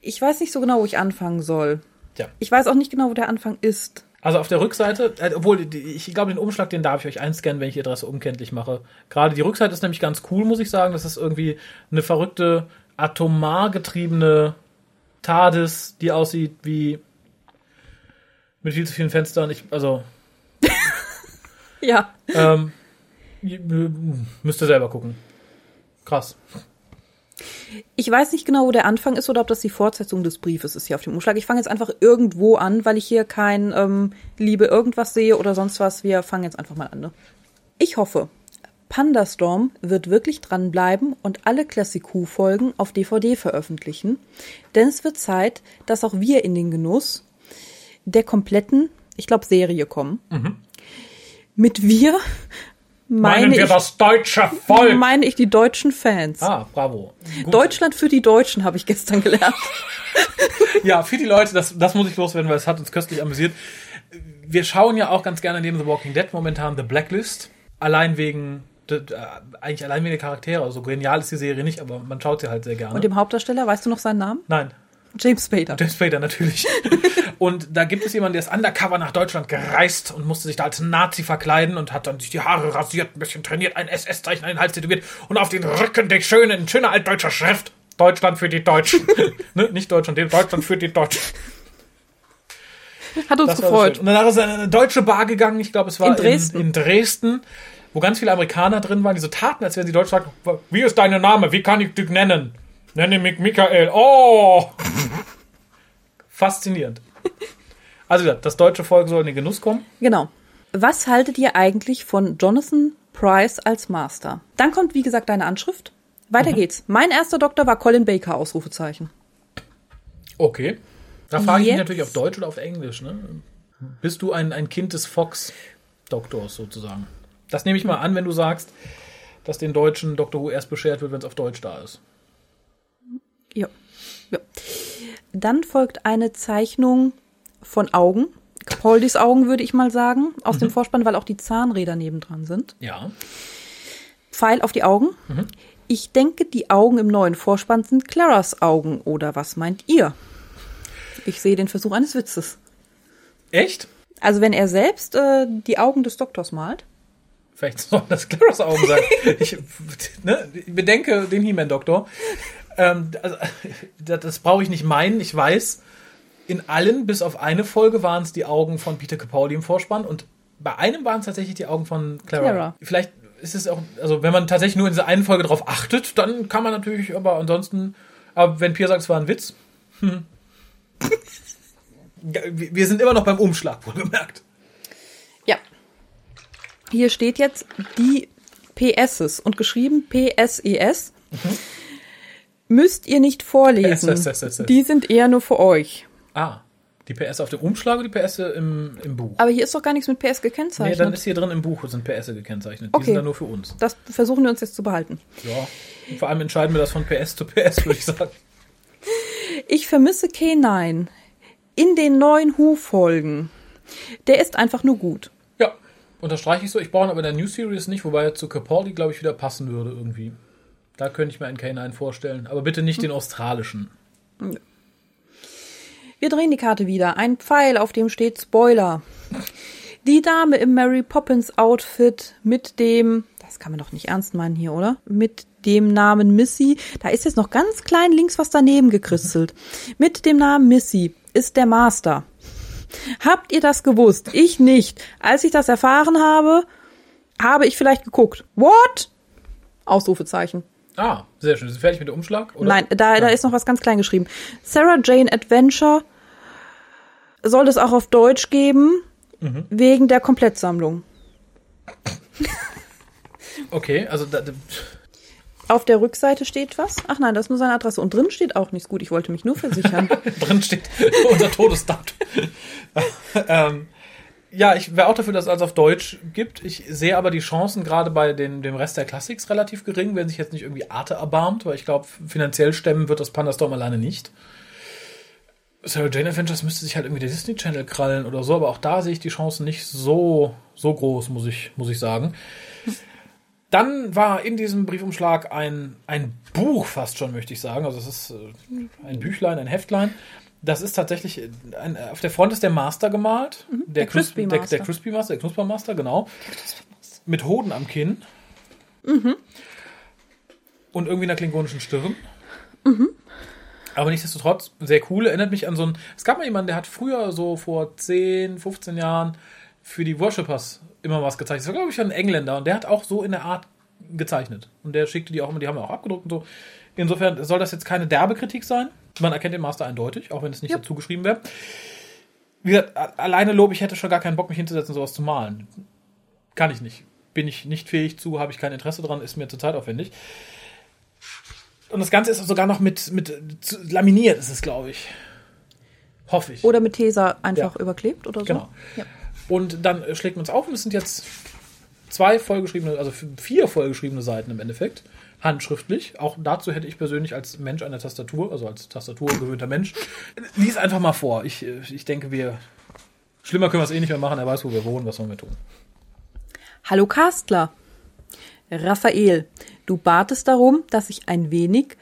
ich weiß nicht so genau, wo ich anfangen soll. Ja. Ich weiß auch nicht genau, wo der Anfang ist. Also auf der Rückseite, äh, obwohl ich glaube, den Umschlag, den darf ich euch einscannen, wenn ich die Adresse unkenntlich mache. Gerade die Rückseite ist nämlich ganz cool, muss ich sagen. Das ist irgendwie eine verrückte, atomar getriebene TARDIS, die aussieht wie mit viel zu vielen Fenstern. Ich, also, Ja. ähm, müsst ihr selber gucken. Krass. Ich weiß nicht genau, wo der Anfang ist oder ob das die Fortsetzung des Briefes ist hier auf dem Umschlag. Ich fange jetzt einfach irgendwo an, weil ich hier kein ähm, Liebe irgendwas sehe oder sonst was. Wir fangen jetzt einfach mal an. Ne? Ich hoffe, Pandastorm wird wirklich dranbleiben und alle Classic Who-Folgen auf DVD veröffentlichen, denn es wird Zeit, dass auch wir in den Genuss der kompletten, ich glaube, Serie kommen. Mit wir meine Meinen wir ich, das deutsche Volk? meine ich die deutschen Fans. Ah, bravo. Gut. Deutschland für die Deutschen, habe ich gestern gelernt. Ja, für die Leute, das, das muss ich loswerden, weil es hat uns köstlich amüsiert. Wir schauen ja auch ganz gerne neben The Walking Dead momentan The Blacklist. Allein wegen, d- eigentlich allein wegen der Charaktere. Also genial ist die Serie nicht, aber man schaut sie halt sehr gerne. Und dem Hauptdarsteller, weißt du noch seinen Namen? Nein, James Spader. James Spader natürlich. und da gibt es jemanden, der ist undercover nach Deutschland gereist und musste sich da als Nazi verkleiden und hat dann sich die Haare rasiert, ein bisschen trainiert, ein SS-Zeichen an den Hals tätowiert und auf den Rücken die schöne, in schöner altdeutscher Schrift. Deutschland für die Deutschen. ne? Nicht Deutschland, Deutschland für die Deutschen. Hat uns Das gefreut. Und danach ist er in eine deutsche Bar gegangen, ich glaube, es war In Dresden. In, in Dresden, wo ganz viele Amerikaner drin waren, die so taten, als wären sie Deutsch sagten, wie ist dein Name, wie kann ich dich nennen? Nenne mich Michael. Oh! Faszinierend. Also das deutsche Volk soll in den Genuss kommen. Genau. Was haltet ihr eigentlich von Jonathan Price als Master? Dann kommt, wie gesagt, deine Anschrift. Mhm. Weiter geht's. Mein erster Doktor war Colin Baker, Ausrufezeichen. Okay. Da frage ich mich Jetzt- natürlich auf Deutsch oder auf Englisch. Ne? Bist du ein, ein Kind des Fox-Doktors sozusagen? Das nehme ich mal an, wenn du sagst, dass den Deutschen Doctor Who erst beschert wird, wenn es auf Deutsch da ist. Ja. ja. Dann folgt eine Zeichnung von Augen. Capaldis Augen, würde ich mal sagen, aus Mhm. dem Vorspann, weil auch die Zahnräder nebendran sind. Ja. Pfeil auf die Augen. Mhm. Ich denke, die Augen im neuen Vorspann sind Claras Augen. Oder was meint ihr? Ich sehe den Versuch eines Witzes. Echt? Also wenn er selbst äh, die Augen des Doktors malt. Vielleicht sollen das Claras Augen sein. ich, ne, bedenke den He-Man-Doktor. Ähm, also, das das brauche ich nicht meinen. Ich weiß, in allen, bis auf eine Folge, waren es die Augen von Peter Capaldi im Vorspann. Und bei einem waren es tatsächlich die Augen von Clara. Clara. Vielleicht ist es auch, also wenn man tatsächlich nur in dieser einen Folge drauf achtet, dann kann man natürlich, aber ansonsten, aber wenn Pia sagt, es war ein Witz, hm. Wir wir sind immer noch beim Umschlag, wohlgemerkt. Ja. Hier steht jetzt die PSs und geschrieben PSES. Müsst ihr nicht vorlesen. SS, SS. Die sind eher nur für euch. Ah, die PS auf dem Umschlag oder die PS im, im Buch? Aber hier ist doch gar nichts mit PS Nee, dann gekennzeichnet. ist hier drin im Buch sind PS gekennzeichnet. Die Okay. sind dann nur für uns. das versuchen wir uns jetzt zu behalten. Ja. Und vor allem entscheiden wir das von PS zu PS, würde ich sagen. Ich vermisse K9 in den neuen Who-Folgen. Der ist einfach nur gut. Ja, unterstreiche ich so. Ich brauche ihn aber in der New Series nicht, wobei er zu Capaldi, glaube ich, wieder passen würde irgendwie. Da könnte ich mir einen K9 vorstellen. Aber bitte nicht den australischen. Wir drehen die Karte wieder. Ein Pfeil, auf dem steht Spoiler. Die Dame im Mary Poppins Outfit mit dem, das kann man doch nicht ernst meinen hier, oder? Mit dem Namen Missy. Da ist jetzt noch ganz klein links was daneben gekritzelt. Mit dem Namen Missy ist der Master. Habt ihr das gewusst? Ich nicht. Als ich das erfahren habe, habe ich vielleicht geguckt. What? Ausrufezeichen. Ah, sehr schön. Sind wir fertig mit dem Umschlag? Oder? Nein, da, da ist noch was ganz klein geschrieben. Sarah Jane Adventure soll es auch auf Deutsch geben, wegen der Komplettsammlung. Okay, also da, da, Auf der Rückseite steht was. Ach nein, das ist nur seine Adresse. Und drin steht auch nichts gut. Ich wollte mich nur versichern. drin steht unser Todesdatum. ähm, ja, ich wäre auch dafür, dass es alles auf Deutsch gibt. Ich sehe aber die Chancen gerade bei den, dem Rest der Classics relativ gering, wenn sich jetzt nicht irgendwie Arte erbarmt, weil ich glaube, finanziell stemmen wird das Pandastorm alleine nicht. Sarah Jane Adventures müsste sich halt irgendwie der Disney Channel krallen oder so, aber auch da sehe ich die Chancen nicht so, so groß, muss ich, muss ich sagen. Dann war in diesem Briefumschlag ein, ein Buch fast schon, möchte ich sagen. Also es ist äh, ein Büchlein, ein Heftlein. Das ist tatsächlich, äh, ein, auf der Front ist der Master gemalt. der, Mhm. der Crispy der, Master. der Crispy Master, der Knuspermaster, genau. Mit Hoden am Kinn. Mhm. Und irgendwie einer klingonischen Stirn. Mhm. Aber nichtsdestotrotz, sehr cool. Erinnert mich an so ein. Es gab mal jemanden, der hat früher so vor 10, 15 Jahren für die Worshippers immer was gezeichnet. Das war, glaube ich, ein Engländer und der hat auch so in der Art gezeichnet. Und der schickte die auch immer, die haben wir auch abgedruckt und so. Insofern soll das jetzt keine derbe Kritik sein. Man erkennt den Master eindeutig, auch wenn es nicht Ja. dazu geschrieben wäre. Wie gesagt, alleine Lob, ich hätte schon gar keinen Bock, mich hinzusetzen, sowas zu malen. Kann ich nicht. Bin ich nicht fähig zu, habe ich kein Interesse dran, ist mir zu zeitaufwendig. Und das Ganze ist sogar noch mit, mit zu, laminiert, ist es, glaube ich. Hoffe ich. Oder mit Tesa einfach Ja. überklebt oder so. Genau. Ja. Und dann schlägt man es auf und es sind jetzt zwei vollgeschriebene, also vier vollgeschriebene Seiten im Endeffekt. Handschriftlich. Auch dazu hätte ich persönlich als Mensch an der Tastatur, also als Tastatur gewöhnter Mensch, lies einfach mal vor. Ich, äh, ich denke, wir Schlimmer können wir es eh nicht mehr machen. Er weiß, wo wir wohnen. Was sollen wir tun? Hallo Kastler. Raphael, du batest darum, dass ich ein wenig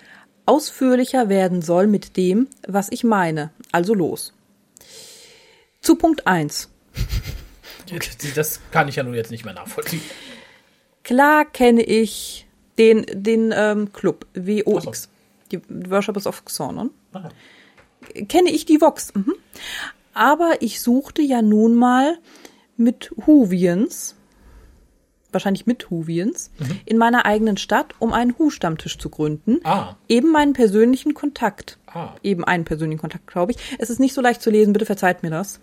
ausführlicher werden soll mit dem, was ich meine. Also los. Zu Punkt 1. Das kann ich ja nun jetzt nicht mehr nachvollziehen. Klar kenne ich den, den ähm, Club WOX, so. die Worshippers of Xornon. Ah. Kenne ich die Vox. Mhm. Aber ich suchte ja nun mal mit Huvians, wahrscheinlich mit Huvians, Mhm. in meiner eigenen Stadt, um einen Hu-Stammtisch zu gründen. Ah. Eben meinen persönlichen Kontakt. Ah. Eben einen persönlichen Kontakt, glaube ich. Es ist nicht so leicht zu lesen, bitte verzeiht mir das.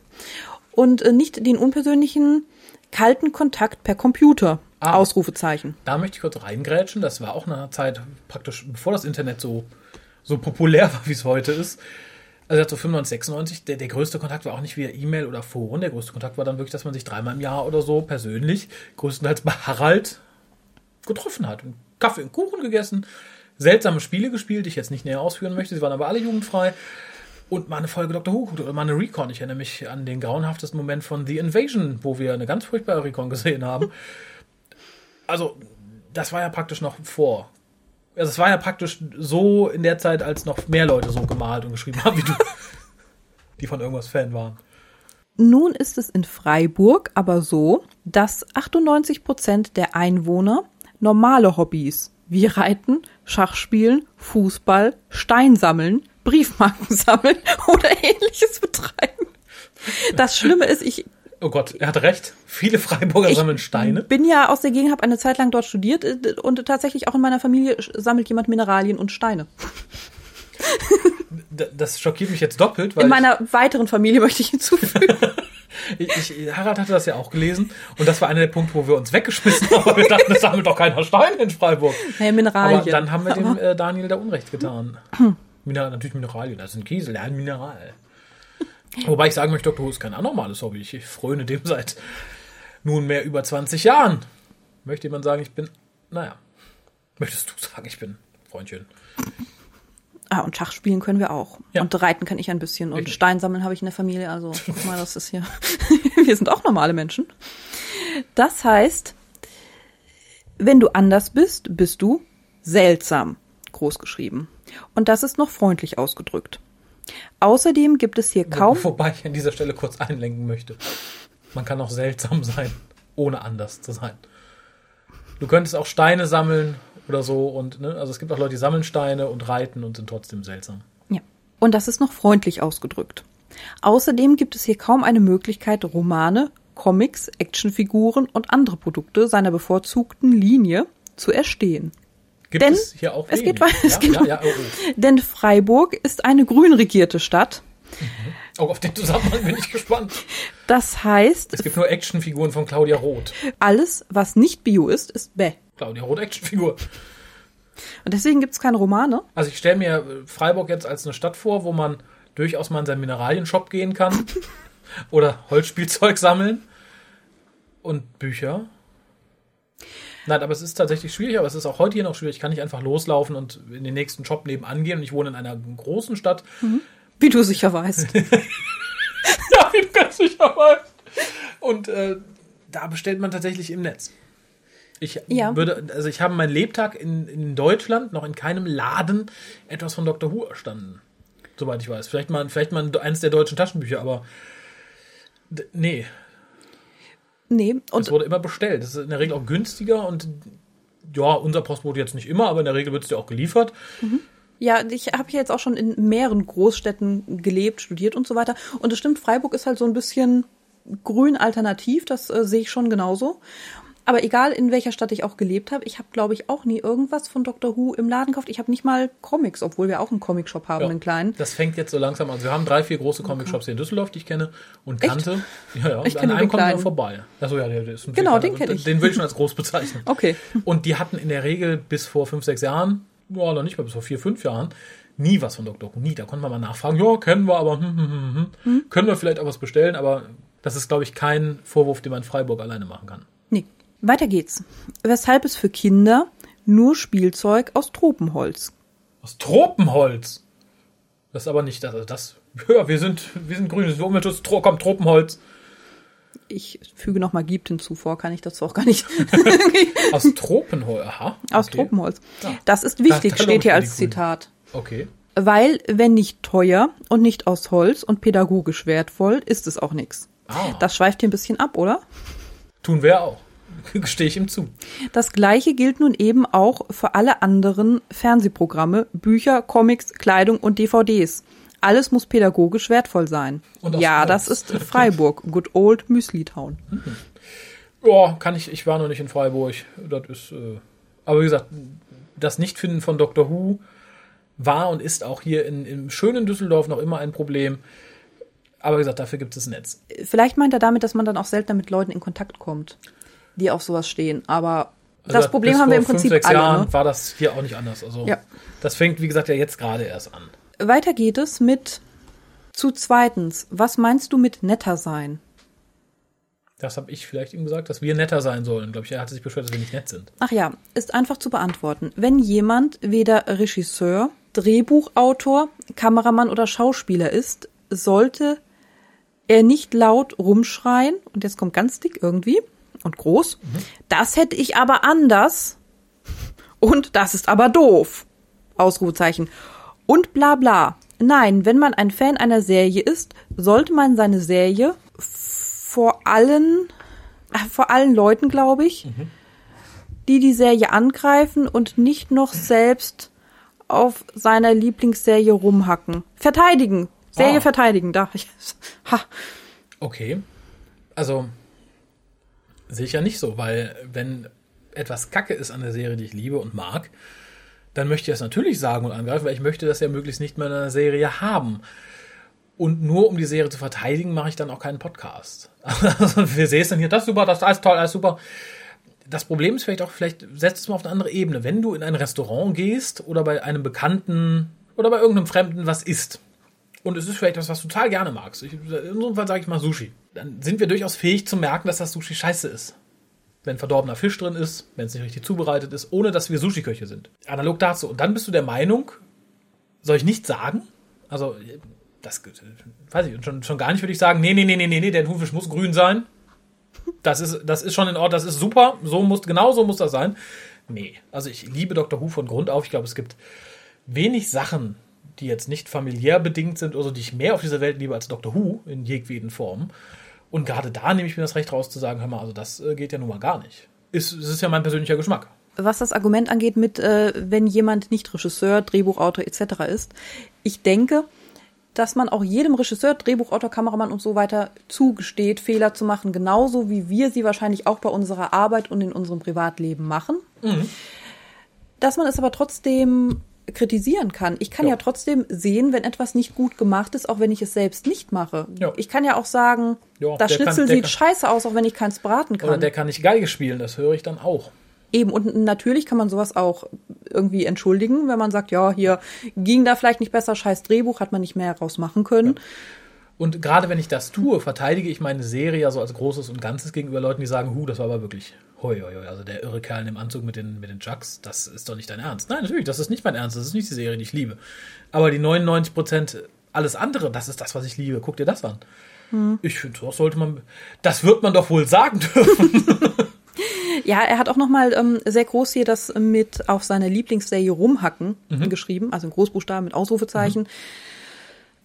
Und äh, nicht den unpersönlichen, kalten Kontakt per Computer. Ah. Ausrufezeichen. Da möchte ich kurz reingrätschen. Das war auch eine Zeit praktisch, bevor das Internet so, so populär war, wie es heute ist. Also so 95, 96, der, der größte Kontakt war auch nicht via E-Mail oder Foren. Der größte Kontakt war dann wirklich, dass man sich dreimal im Jahr oder so persönlich, größtenteils bei Harald, getroffen hat. Und Kaffee und Kuchen gegessen, seltsame Spiele gespielt, die ich jetzt nicht näher ausführen möchte. Sie waren aber alle jugendfrei. Und mal eine Folge Dr. Who oder mal eine Recon. Ich erinnere mich an den grauenhaftesten Moment von The Invasion, wo wir eine ganz furchtbare Recon gesehen haben. Also, das war ja praktisch noch vor. Also, es war ja praktisch so in der Zeit, als noch mehr Leute so gemalt und geschrieben haben wie du, die von irgendwas Fan waren. Nun ist es in Freiburg aber so, dass 98 Prozent der Einwohner normale Hobbys wie Reiten, Schachspielen, Fußball, Steinsammeln, Briefmarken sammeln oder ähnliches betreiben. Das Schlimme ist, ich Oh Gott, er hat recht. Viele Freiburger Ich sammeln Steine. bin ja aus der Gegend, habe eine Zeit lang dort studiert äh, und tatsächlich auch in meiner Familie sammelt jemand Mineralien und Steine. Das schockiert mich jetzt doppelt, weil In meiner weiteren Familie möchte ich hinzufügen. ich, ich, Harald hatte das ja auch gelesen und das war einer der Punkte, wo wir uns weggeschmissen haben, weil wir dachten, es sammelt doch keiner Steine in Freiburg. Naja, Mineralien. Aber dann haben wir dem äh, Daniel da Unrecht getan. Mineral, natürlich Mineralien, das sind Kiesel, ja, ein Mineral. Wobei ich sagen möchte, Dr. Who ist kein anormales Hobby. Ich fröne dem seit nunmehr über 20 Jahren. Möchte jemand sagen, ich bin, naja, möchtest du sagen, ich bin Freundchen. Ah, und Schach spielen können wir auch. Ja. Und reiten kann ich ein bisschen. Und Richtig. Stein sammeln habe ich in der Familie. Also, guck mal, das ist hier. wir sind auch normale Menschen. Das heißt, wenn du anders bist, bist du seltsam. Groß geschrieben. Und das ist noch freundlich ausgedrückt. Außerdem gibt es hier kaum. Wobei ich an dieser Stelle kurz einlenken möchte. Man kann auch seltsam sein, ohne anders zu sein. Du könntest auch Steine sammeln oder so und, ne, also es gibt auch Leute, die sammeln Steine und reiten und sind trotzdem seltsam. Ja. Und das ist noch freundlich ausgedrückt. Außerdem gibt es hier kaum eine Möglichkeit, Romane, Comics, Actionfiguren und andere Produkte seiner bevorzugten Linie zu erstehen. Gibt Denn es hier auch es geht weiter, es ja, geht ja, ja, oh, oh. Denn Freiburg ist eine grün regierte Stadt. oh, auf den Zusammenhang bin ich gespannt. Das heißt, Es gibt nur Actionfiguren von Claudia Roth. alles, was nicht Bio ist, ist bäh. Claudia Roth Actionfigur. Und deswegen gibt es keine Romane. Also ich stelle mir Freiburg jetzt als eine Stadt vor, wo man durchaus mal in seinen Mineralienshop gehen kann oder Holzspielzeug sammeln und Bücher. Nein, aber es ist tatsächlich schwierig, aber es ist auch heute hier noch schwierig. Ich kann nicht einfach loslaufen und in den nächsten Shop nebenan gehen. Und ich wohne in einer großen Stadt. Wie du sicher weißt. Ja, wie du ganz sicher weißt. Und äh, da bestellt man tatsächlich im Netz. Ich Ja. würde, also ich habe meinen Lebtag in, in Deutschland noch in keinem Laden etwas von Dr. Who erstanden. Soweit ich weiß. Vielleicht mal, vielleicht mal eins der deutschen Taschenbücher, aber d- nee, Nee, es und wurde immer bestellt. Das ist in der Regel auch günstiger und ja, unser Postbote jetzt nicht immer, aber in der Regel wird es dir auch geliefert. ja, ich habe hier jetzt auch schon in mehreren Großstädten gelebt, studiert und so weiter. Und es stimmt, Freiburg ist halt so ein bisschen grün alternativ, das äh, sehe ich schon genauso. Aber egal, in welcher Stadt ich auch gelebt habe, ich habe, glaube ich, auch nie irgendwas von Dr. Who im Laden gekauft. Ich habe nicht mal Comics, obwohl wir auch einen Comicshop haben, Ja, einen kleinen. Das fängt jetzt so langsam an. Also wir haben drei, vier große Comic-Shops hier in Düsseldorf, die ich kenne und kannte. Ja, ja. Ich an kenne einem wir kleinen. vorbei. Achso, ja, der, ist ein Genau, den kleiner. kenn ich. Den will ich schon als groß bezeichnen. Okay. Und die hatten in der Regel bis vor fünf, sechs Jahren, ja, noch nicht mal bis vor vier, fünf Jahren, nie was von Dr. Who. Nie. Da konnte man mal nachfragen, ja, kennen wir, aber hm, hm, hm, hm. können wir vielleicht auch was bestellen, aber das ist, glaube ich, kein Vorwurf, den man in Freiburg alleine machen kann. Nee. Weiter geht's. Weshalb es für Kinder nur Spielzeug aus Tropenholz Aus Tropenholz. Das ist aber nicht, das, also das, ja, wir sind, wir sind grün, das ist Umweltschutz, Tro, komm, Tropenholz. Ich füge noch mal gibt hinzu vor, kann ich dazu auch gar nicht. Aus Tropenholz, aha. Aus okay. Tropenholz. Ja. Das ist wichtig, Da- da steht hier als. Zitat. Okay. Weil, wenn nicht teuer und nicht aus Holz und pädagogisch wertvoll, ist es auch nix. Ah, Das schweift hier ein bisschen ab, oder? tun wir auch. Stehe ich ihm zu. Das gleiche gilt nun eben auch für alle anderen Fernsehprogramme, Bücher, Comics, Kleidung und DVDs. Alles muss pädagogisch wertvoll sein. Ja, Holz. das ist Freiburg, Good Old Müsli Town. Ja, kann ich, ich war noch nicht in Freiburg. Das ist, äh, aber wie gesagt, das Nichtfinden von Dr. Who war und ist auch hier in, im schönen Düsseldorf noch immer ein Problem. Aber wie gesagt, dafür gibt es ein Netz. Vielleicht meint er damit, dass man dann auch seltener mit Leuten in Kontakt kommt, die auf sowas stehen. Aber das Also Problem bis haben wir im Prinzip fünf, sechs alle. Jahren Ne? war das hier auch nicht anders. Also Ja. das fängt, wie gesagt, ja jetzt gerade erst an. Weiter geht es mit zu zweitens. Was meinst du mit netter sein? Das habe ich vielleicht ihm gesagt, dass wir netter sein sollen. Glaube ich, er hatte sich beschwert, dass wir nicht nett sind. Ach ja, ist einfach zu beantworten. Wenn jemand weder Regisseur, Drehbuchautor, Kameramann oder Schauspieler ist, sollte er nicht laut rumschreien, und jetzt kommt ganz dick irgendwie und groß, das hätte ich aber anders und das ist aber doof. Ausrufezeichen. Und bla bla. Nein, wenn man ein Fan einer Serie ist, sollte man seine Serie vor allen, äh, vor allen Leuten, glaube ich, die die Serie angreifen und nicht noch selbst auf seiner Lieblingsserie rumhacken. Verteidigen. Serie Ah. verteidigen. Da. Ich, ha. Okay. Also sehe ich ja nicht so, weil wenn etwas Kacke ist an der Serie, die ich liebe und mag, dann möchte ich das natürlich sagen und angreifen, weil ich möchte das ja möglichst nicht mehr in einer Serie haben. Und nur um die Serie zu verteidigen, mache ich dann auch keinen Podcast. Also wir sehen es dann hier, das ist super, das ist alles toll, alles super. Das Problem ist vielleicht auch, vielleicht setzt es mal auf eine andere Ebene. Wenn du in ein Restaurant gehst oder bei einem Bekannten oder bei irgendeinem Fremden was isst, und es ist vielleicht was, was du total gerne magst. Ich, in so einem Fall sage ich mal Sushi. Dann sind wir durchaus fähig zu merken, dass das Sushi scheiße ist. Wenn verdorbener Fisch drin ist, wenn es nicht richtig zubereitet ist, ohne dass wir Sushi-Köche sind. Analog dazu. Und dann bist du der Meinung, soll ich nicht sagen? Also, das weiß ich, und schon, schon gar nicht würde ich sagen, nee, nee, nee, nee, nee, nee, der Thunfisch muss grün sein. Das ist, das ist schon in Ordnung, das ist super, so muss, genau so muss das sein. Nee, also ich liebe Dr. Who von Grund auf. Ich glaube, es gibt wenig Sachen, die jetzt nicht familiär bedingt sind oder so, die ich mehr auf dieser Welt liebe als Dr. Who in jedweden Formen. Und gerade da nehme ich mir das Recht raus zu sagen, hör mal, also das äh, geht ja nun mal gar nicht. Ist, es ist ja mein persönlicher Geschmack. Was das Argument angeht mit, äh, wenn jemand nicht Regisseur, Drehbuchautor etc. ist, ich denke, dass man auch jedem Regisseur, Drehbuchautor, Kameramann und so weiter zugesteht, Fehler zu machen, genauso wie wir sie wahrscheinlich auch bei unserer Arbeit und in unserem Privatleben machen. Dass man es aber trotzdem kritisieren kann. Ich kann ja. Ja. trotzdem sehen, wenn etwas nicht gut gemacht ist, auch wenn ich es selbst nicht mache. Ja. Ich kann ja auch sagen, Ja, das kann- Schnitzel der sieht kann- scheiße aus, auch wenn ich keins braten kann. Oder der kann nicht Geige spielen, das höre ich dann auch. Eben, und natürlich kann man sowas auch irgendwie entschuldigen, wenn man sagt, ja, hier ging da vielleicht nicht besser, scheiß Drehbuch, hat man nicht mehr heraus machen können. Und gerade wenn ich das tue, verteidige ich meine Serie ja so als Großes und Ganzes gegenüber Leuten, die sagen, hu, das war aber wirklich hoi, hoi, hoi. Also der irre Kerl im Anzug mit den, mit den Chucks, das ist doch nicht dein Ernst. Nein, natürlich, das ist nicht mein Ernst, das ist nicht die Serie, die ich liebe. Aber die 99 Prozent alles andere, das ist das, was ich liebe. Guck dir das an. Ich finde, das sollte man, das wird man doch wohl sagen dürfen. Ja, er hat auch nochmal ähm, sehr groß hier das mit auf seiner Lieblingsserie rumhacken Mhm. geschrieben, also in Großbuchstaben mit Ausrufezeichen.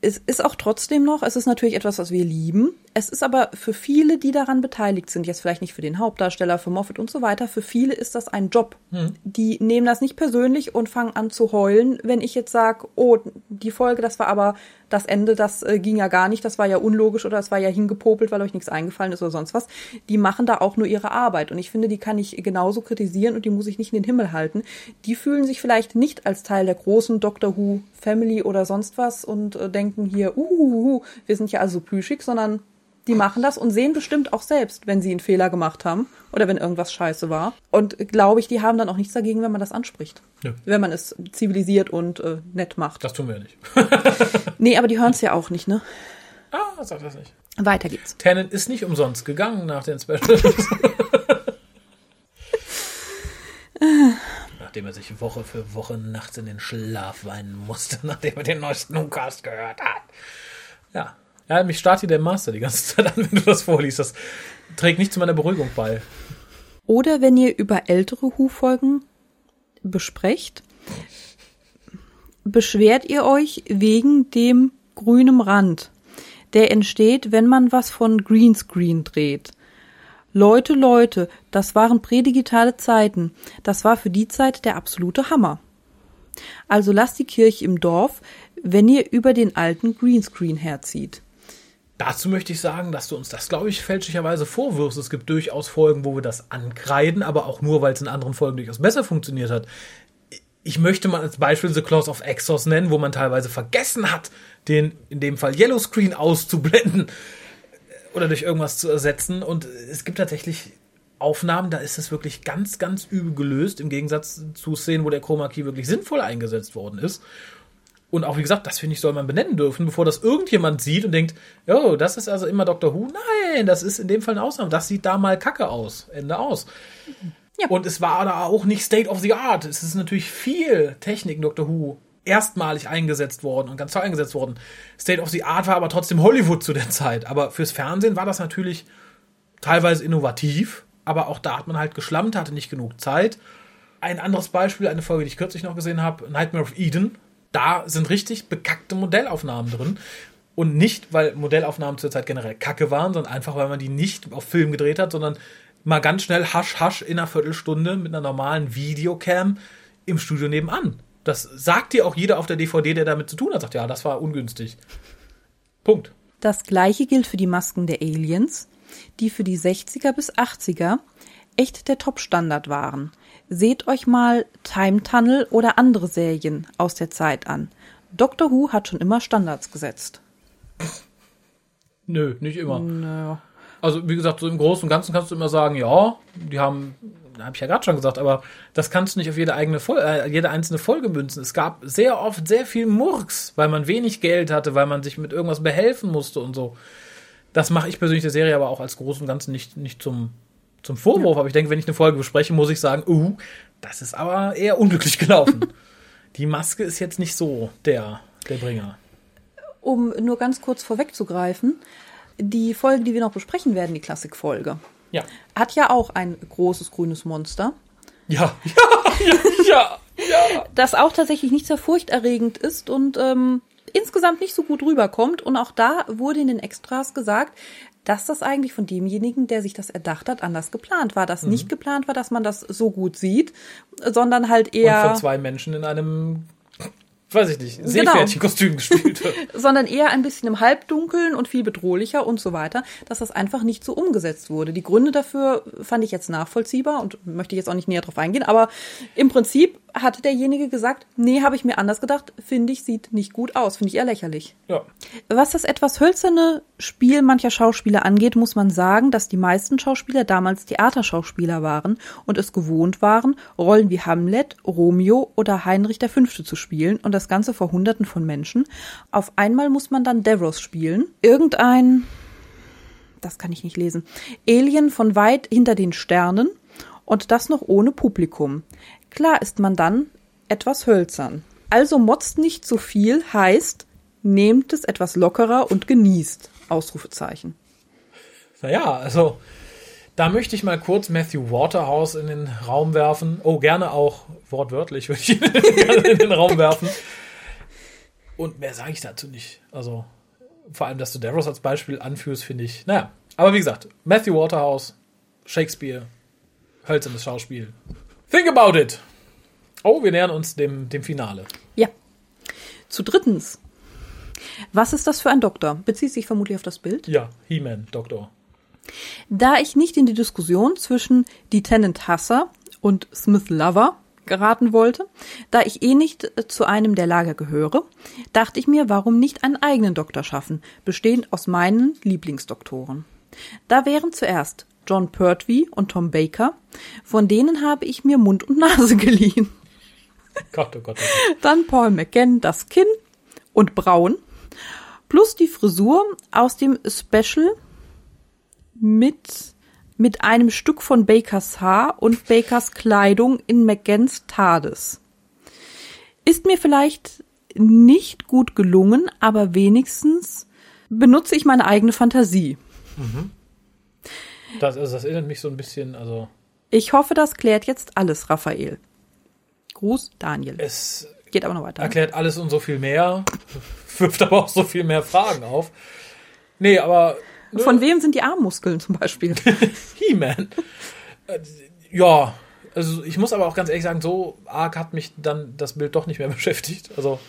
Es ist auch trotzdem noch, es ist natürlich etwas, was wir lieben. Es ist aber für viele, die daran beteiligt sind, jetzt vielleicht nicht für den Hauptdarsteller, für Moffat und so weiter, für viele ist das ein Job. Mhm. Die nehmen das nicht persönlich und fangen an zu heulen, wenn ich jetzt sage, oh, die Folge, das war aber das Ende, das äh, ging ja gar nicht, das war ja unlogisch oder das war ja hingepopelt, weil euch nichts eingefallen ist oder sonst was. Die machen da auch nur ihre Arbeit und ich finde, die kann ich genauso kritisieren und die muss ich nicht in den Himmel halten. Die fühlen sich vielleicht nicht als Teil der großen Doctor Who Family oder sonst was und äh, denken hier, uhuhu, wir sind ja also plüschig, sondern die machen das und sehen bestimmt auch selbst, wenn sie einen Fehler gemacht haben oder wenn irgendwas scheiße war. Und glaube ich, die haben dann auch nichts dagegen, wenn man das anspricht. Nö. Wenn man es zivilisiert und äh, nett macht. Das tun wir ja nicht. Nee, aber die hören es ja auch nicht, ne? ah, sag das nicht. Weiter geht's. Tennant ist nicht umsonst gegangen nach den Specials. Nachdem er sich Woche für Woche nachts in den Schlaf weinen musste, nachdem er den neuesten Newcast gehört hat. Ja, Ja, mich starrt hier der Master die ganze Zeit an, wenn du das vorliest. Das trägt nicht zu meiner Beruhigung bei. Oder wenn ihr über ältere Hu-Folgen besprecht, beschwert ihr euch wegen dem grünen Rand, der entsteht, wenn man was von Greenscreen dreht. Leute, Leute, das waren prädigitale Zeiten. Das war für die Zeit der absolute Hammer. Also lasst die Kirche im Dorf, wenn ihr über den alten Greenscreen herzieht. Dazu möchte ich sagen, dass du uns das, glaube ich, fälschlicherweise vorwirfst. Es gibt durchaus Folgen, wo wir das ankreiden, aber auch nur, weil es in anderen Folgen durchaus besser funktioniert hat. Ich möchte mal als Beispiel The Claws of Exos nennen, wo man teilweise vergessen hat, den in dem Fall Yellow Screen auszublenden oder durch irgendwas zu ersetzen. Und es gibt tatsächlich Aufnahmen, da ist es wirklich ganz, ganz übel gelöst, im Gegensatz zu Szenen, wo der Chroma Key wirklich sinnvoll eingesetzt worden ist. Und auch wie gesagt, das finde ich, soll man benennen dürfen, bevor das irgendjemand sieht und denkt, oh, das ist also immer Dr. Who. Nein, das ist in dem Fall eine Ausnahme. Das sieht da mal kacke aus. Ende aus. Ja. Und es war da auch nicht State of the Art. Es ist natürlich viel Technik in Dr. Who erstmalig eingesetzt worden und ganz toll eingesetzt worden. State of the Art war aber trotzdem Hollywood zu der Zeit. Aber fürs Fernsehen war das natürlich teilweise innovativ, aber auch da hat man halt geschlammt, hatte nicht genug Zeit. Ein anderes Beispiel, eine Folge, die ich kürzlich noch gesehen habe, Nightmare of Eden, da sind richtig bekackte Modellaufnahmen drin. Und nicht, weil Modellaufnahmen zur Zeit generell kacke waren, sondern einfach, weil man die nicht auf Film gedreht hat, sondern mal ganz schnell hasch hasch in einer Viertelstunde mit einer normalen Videocam im Studio nebenan. Das sagt dir auch jeder auf der DVD, der damit zu tun hat, sagt, ja, das war ungünstig. Punkt. Das gleiche gilt für die Masken der Aliens, die für die 60er bis 80er echt der Top-Standard waren. Seht euch mal Time Tunnel oder andere Serien aus der Zeit an. Doctor Who hat schon immer Standards gesetzt. Nö, nicht immer. Naja. Also, wie gesagt, so im Großen und Ganzen kannst du immer sagen, ja, die haben, habe ich ja gerade schon gesagt, aber das kannst du nicht auf jede eigene Folge, äh, jede einzelne Folge münzen. Es gab sehr oft sehr viel Murks, weil man wenig Geld hatte, weil man sich mit irgendwas behelfen musste und so. Das mache ich persönlich der Serie aber auch als Großen und Ganzen nicht, nicht zum zum Vorwurf, ja. aber ich denke, wenn ich eine Folge bespreche, muss ich sagen, uh, das ist aber eher unglücklich gelaufen. die Maske ist jetzt nicht so der, der Bringer. Um nur ganz kurz vorwegzugreifen, die Folge, die wir noch besprechen werden, die Klassikfolge, ja. hat ja auch ein großes grünes Monster. Ja, ja, ja, ja, ja. Das auch tatsächlich nicht sehr furchterregend ist und ähm, insgesamt nicht so gut rüberkommt. Und auch da wurde in den Extras gesagt, dass das eigentlich von demjenigen, der sich das erdacht hat, anders geplant war. Dass mhm. nicht geplant war, dass man das so gut sieht, sondern halt eher. Und von zwei Menschen in einem weiß ich nicht, genau. Seepferdchenkostüm genau. gespielt wird. Sondern eher ein bisschen im Halbdunkeln und viel bedrohlicher und so weiter, dass das einfach nicht so umgesetzt wurde. Die Gründe dafür fand ich jetzt nachvollziehbar und möchte ich jetzt auch nicht näher drauf eingehen, aber im Prinzip hat derjenige gesagt, nee, habe ich mir anders gedacht, finde ich, sieht nicht gut aus, finde ich eher lächerlich. Ja. Was das etwas hölzerne Spiel mancher Schauspieler angeht, muss man sagen, dass die meisten Schauspieler damals Theaterschauspieler waren und es gewohnt waren, Rollen wie Hamlet, Romeo oder Heinrich V. zu spielen und das Ganze vor Hunderten von Menschen. Auf einmal muss man dann Davros spielen. Irgendein, das kann ich nicht lesen, Alien von weit hinter den Sternen und das noch ohne Publikum. Klar ist man dann etwas hölzern. Also motzt nicht zu viel heißt, nehmt es etwas lockerer und genießt. Ausrufezeichen. Naja, also da möchte ich mal kurz Matthew Waterhouse in den Raum werfen. Oh, gerne auch wortwörtlich würde ich ihn gerne in den Raum werfen. Und mehr sage ich dazu nicht. Also, vor allem, dass du Davros als Beispiel anführst, finde ich. Naja, aber wie gesagt, Matthew Waterhouse, Shakespeare, hölzernes Schauspiel. Think about it! Oh, wir nähern uns dem, dem Finale. Ja. Zu drittens. Was ist das für ein Doktor? Bezieht sich vermutlich auf das Bild? Ja, He-Man, Doktor. Da ich nicht in die Diskussion zwischen Lieutenant Hasser und Smith Lover geraten wollte, da ich eh nicht zu einem der Lager gehöre, dachte ich mir, warum nicht einen eigenen Doktor schaffen, bestehend aus meinen Lieblingsdoktoren. Da wären zuerst John Pertwee und Tom Baker, von denen habe ich mir Mund und Nase geliehen. Gott, oh Gott, oh Gott. Dann Paul McGann, das Kinn und Braun, plus die Frisur aus dem Special mit, mit einem Stück von Bakers Haar und Bakers Kleidung in McGanns Tades. Ist mir vielleicht nicht gut gelungen, aber wenigstens benutze ich meine eigene Fantasie. Das, also das erinnert mich so ein bisschen, also Ich hoffe, das klärt jetzt alles, Raphael. Gruß, Daniel. es Geht aber noch weiter. ne? erklärt alles und so viel mehr, wirft aber auch so viel mehr Fragen auf. Nee, aber nö, Von wem sind die Armmuskeln zum Beispiel? He-Man. Äh, ja, also ich muss aber auch ganz ehrlich sagen, so arg hat mich dann das Bild doch nicht mehr beschäftigt. Also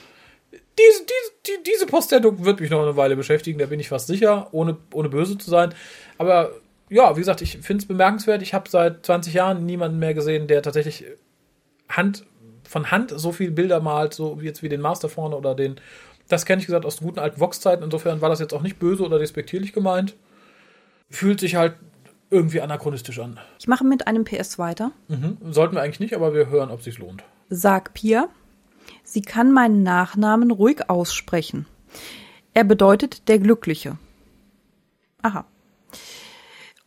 diese, diese, die, diese Postsendung wird mich noch eine Weile beschäftigen, da bin ich fast sicher, ohne, ohne böse zu sein. Aber ja, wie gesagt, ich finde es bemerkenswert. Ich habe seit 20 Jahren niemanden mehr gesehen, der tatsächlich Hand von Hand so viel Bilder malt, so wie jetzt wie den Master vorne oder den. Das kenne ich gesagt aus guten alten Vox-Zeiten. Insofern war das jetzt auch nicht böse oder despektierlich gemeint. Fühlt sich halt irgendwie anachronistisch an. Ich mache mit einem PS weiter. Mhm. Sollten wir eigentlich nicht, aber wir hören, ob sich's lohnt. Sag Pia, sie kann meinen Nachnamen ruhig aussprechen. Er bedeutet der Glückliche. Aha.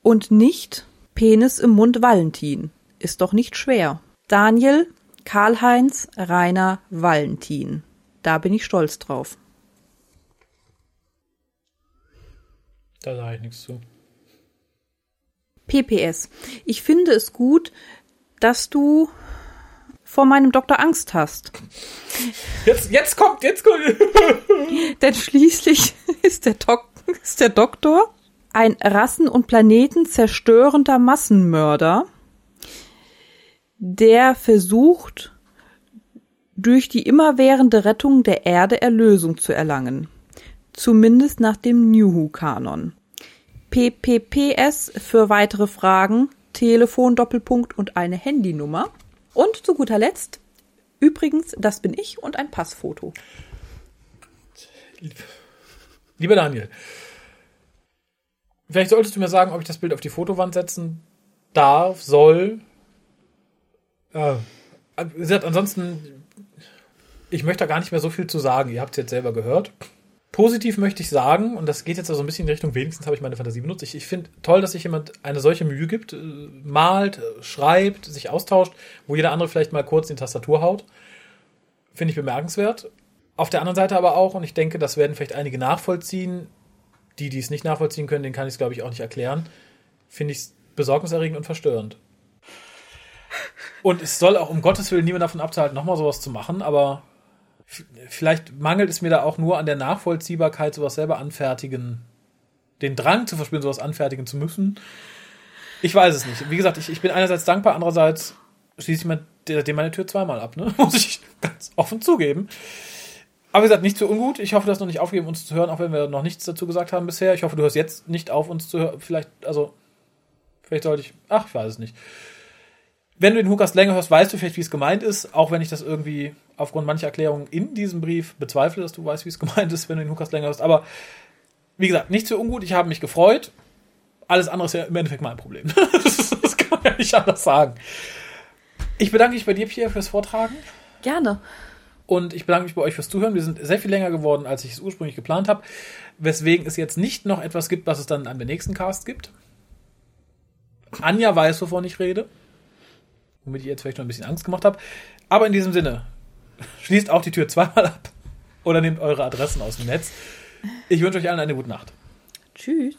Und nicht Penis im Mund Valentin. Ist doch nicht schwer. Daniel, Karl-Heinz, Rainer, Valentin. Da bin ich stolz drauf. Da sage ich nichts zu. PPS. Ich finde es gut, dass du vor meinem Doktor Angst hast. Jetzt, jetzt kommt, jetzt kommt. Denn schließlich ist der, Dok ist der Doktor ein rassen- und planetenzerstörender Massenmörder, der versucht, durch die immerwährende Rettung der Erde Erlösung zu erlangen. Zumindest nach dem New Who-Kanon. PPPS für weitere Fragen, Telefon, Doppelpunkt und eine Handynummer. Und zu guter Letzt, übrigens, das bin ich und ein Passfoto. Lieber Daniel, vielleicht solltest du mir sagen, ob ich das Bild auf die Fotowand setzen darf, soll. Äh, wie gesagt, ansonsten, ich möchte da gar nicht mehr so viel zu sagen. Ihr habt es jetzt selber gehört. Positiv möchte ich sagen, und das geht jetzt also ein bisschen in Richtung, wenigstens habe ich meine Fantasie benutzt. Ich, ich finde toll, dass sich jemand eine solche Mühe gibt, äh, malt, äh, schreibt, sich austauscht, wo jeder andere vielleicht mal kurz in die Tastatur haut. Finde ich bemerkenswert. Auf der anderen Seite aber auch, und ich denke, das werden vielleicht einige nachvollziehen, die, die es nicht nachvollziehen können, denen kann ich es, glaube ich, auch nicht erklären, finde ich es besorgniserregend und verstörend. Und es soll auch um Gottes Willen niemand davon abzuhalten, nochmal sowas zu machen, aber vielleicht mangelt es mir da auch nur an der Nachvollziehbarkeit, sowas selber anfertigen, den Drang zu verspüren, sowas anfertigen zu müssen. Ich weiß es nicht. Wie gesagt, ich, ich bin einerseits dankbar, andererseits schließe ich mir dem meine Tür zweimal ab, ne? Muss ich ganz offen zugeben. Aber wie gesagt, nicht zu ungut. Ich hoffe, du hast noch nicht aufgegeben, uns zu hören, auch wenn wir noch nichts dazu gesagt haben bisher. Ich hoffe, du hörst jetzt nicht auf, uns zu hören. Vielleicht, also, vielleicht sollte ich, ach, ich weiß es nicht. Wenn du den Hukas länger hörst, weißt du vielleicht, wie es gemeint ist, auch wenn ich das irgendwie aufgrund mancher Erklärungen in diesem Brief bezweifle, dass du weißt, wie es gemeint ist, wenn du den Hukas länger hörst. Aber wie gesagt, nicht zu ungut. Ich habe mich gefreut. Alles andere ist ja im Endeffekt mein Problem. das kann man ja nicht anders sagen. Ich bedanke mich bei dir, Pierre, fürs Vortragen. Gerne. Und ich bedanke mich bei euch fürs Zuhören. Wir sind sehr viel länger geworden, als ich es ursprünglich geplant habe. Weswegen es jetzt nicht noch etwas gibt, was es dann an der nächsten Cast gibt. Anja weiß, wovon ich rede. Womit ich jetzt vielleicht noch ein bisschen Angst gemacht habe. Aber in diesem Sinne, schließt auch die Tür zweimal ab. Oder nehmt eure Adressen aus dem Netz. Ich wünsche euch allen eine gute Nacht. Tschüss.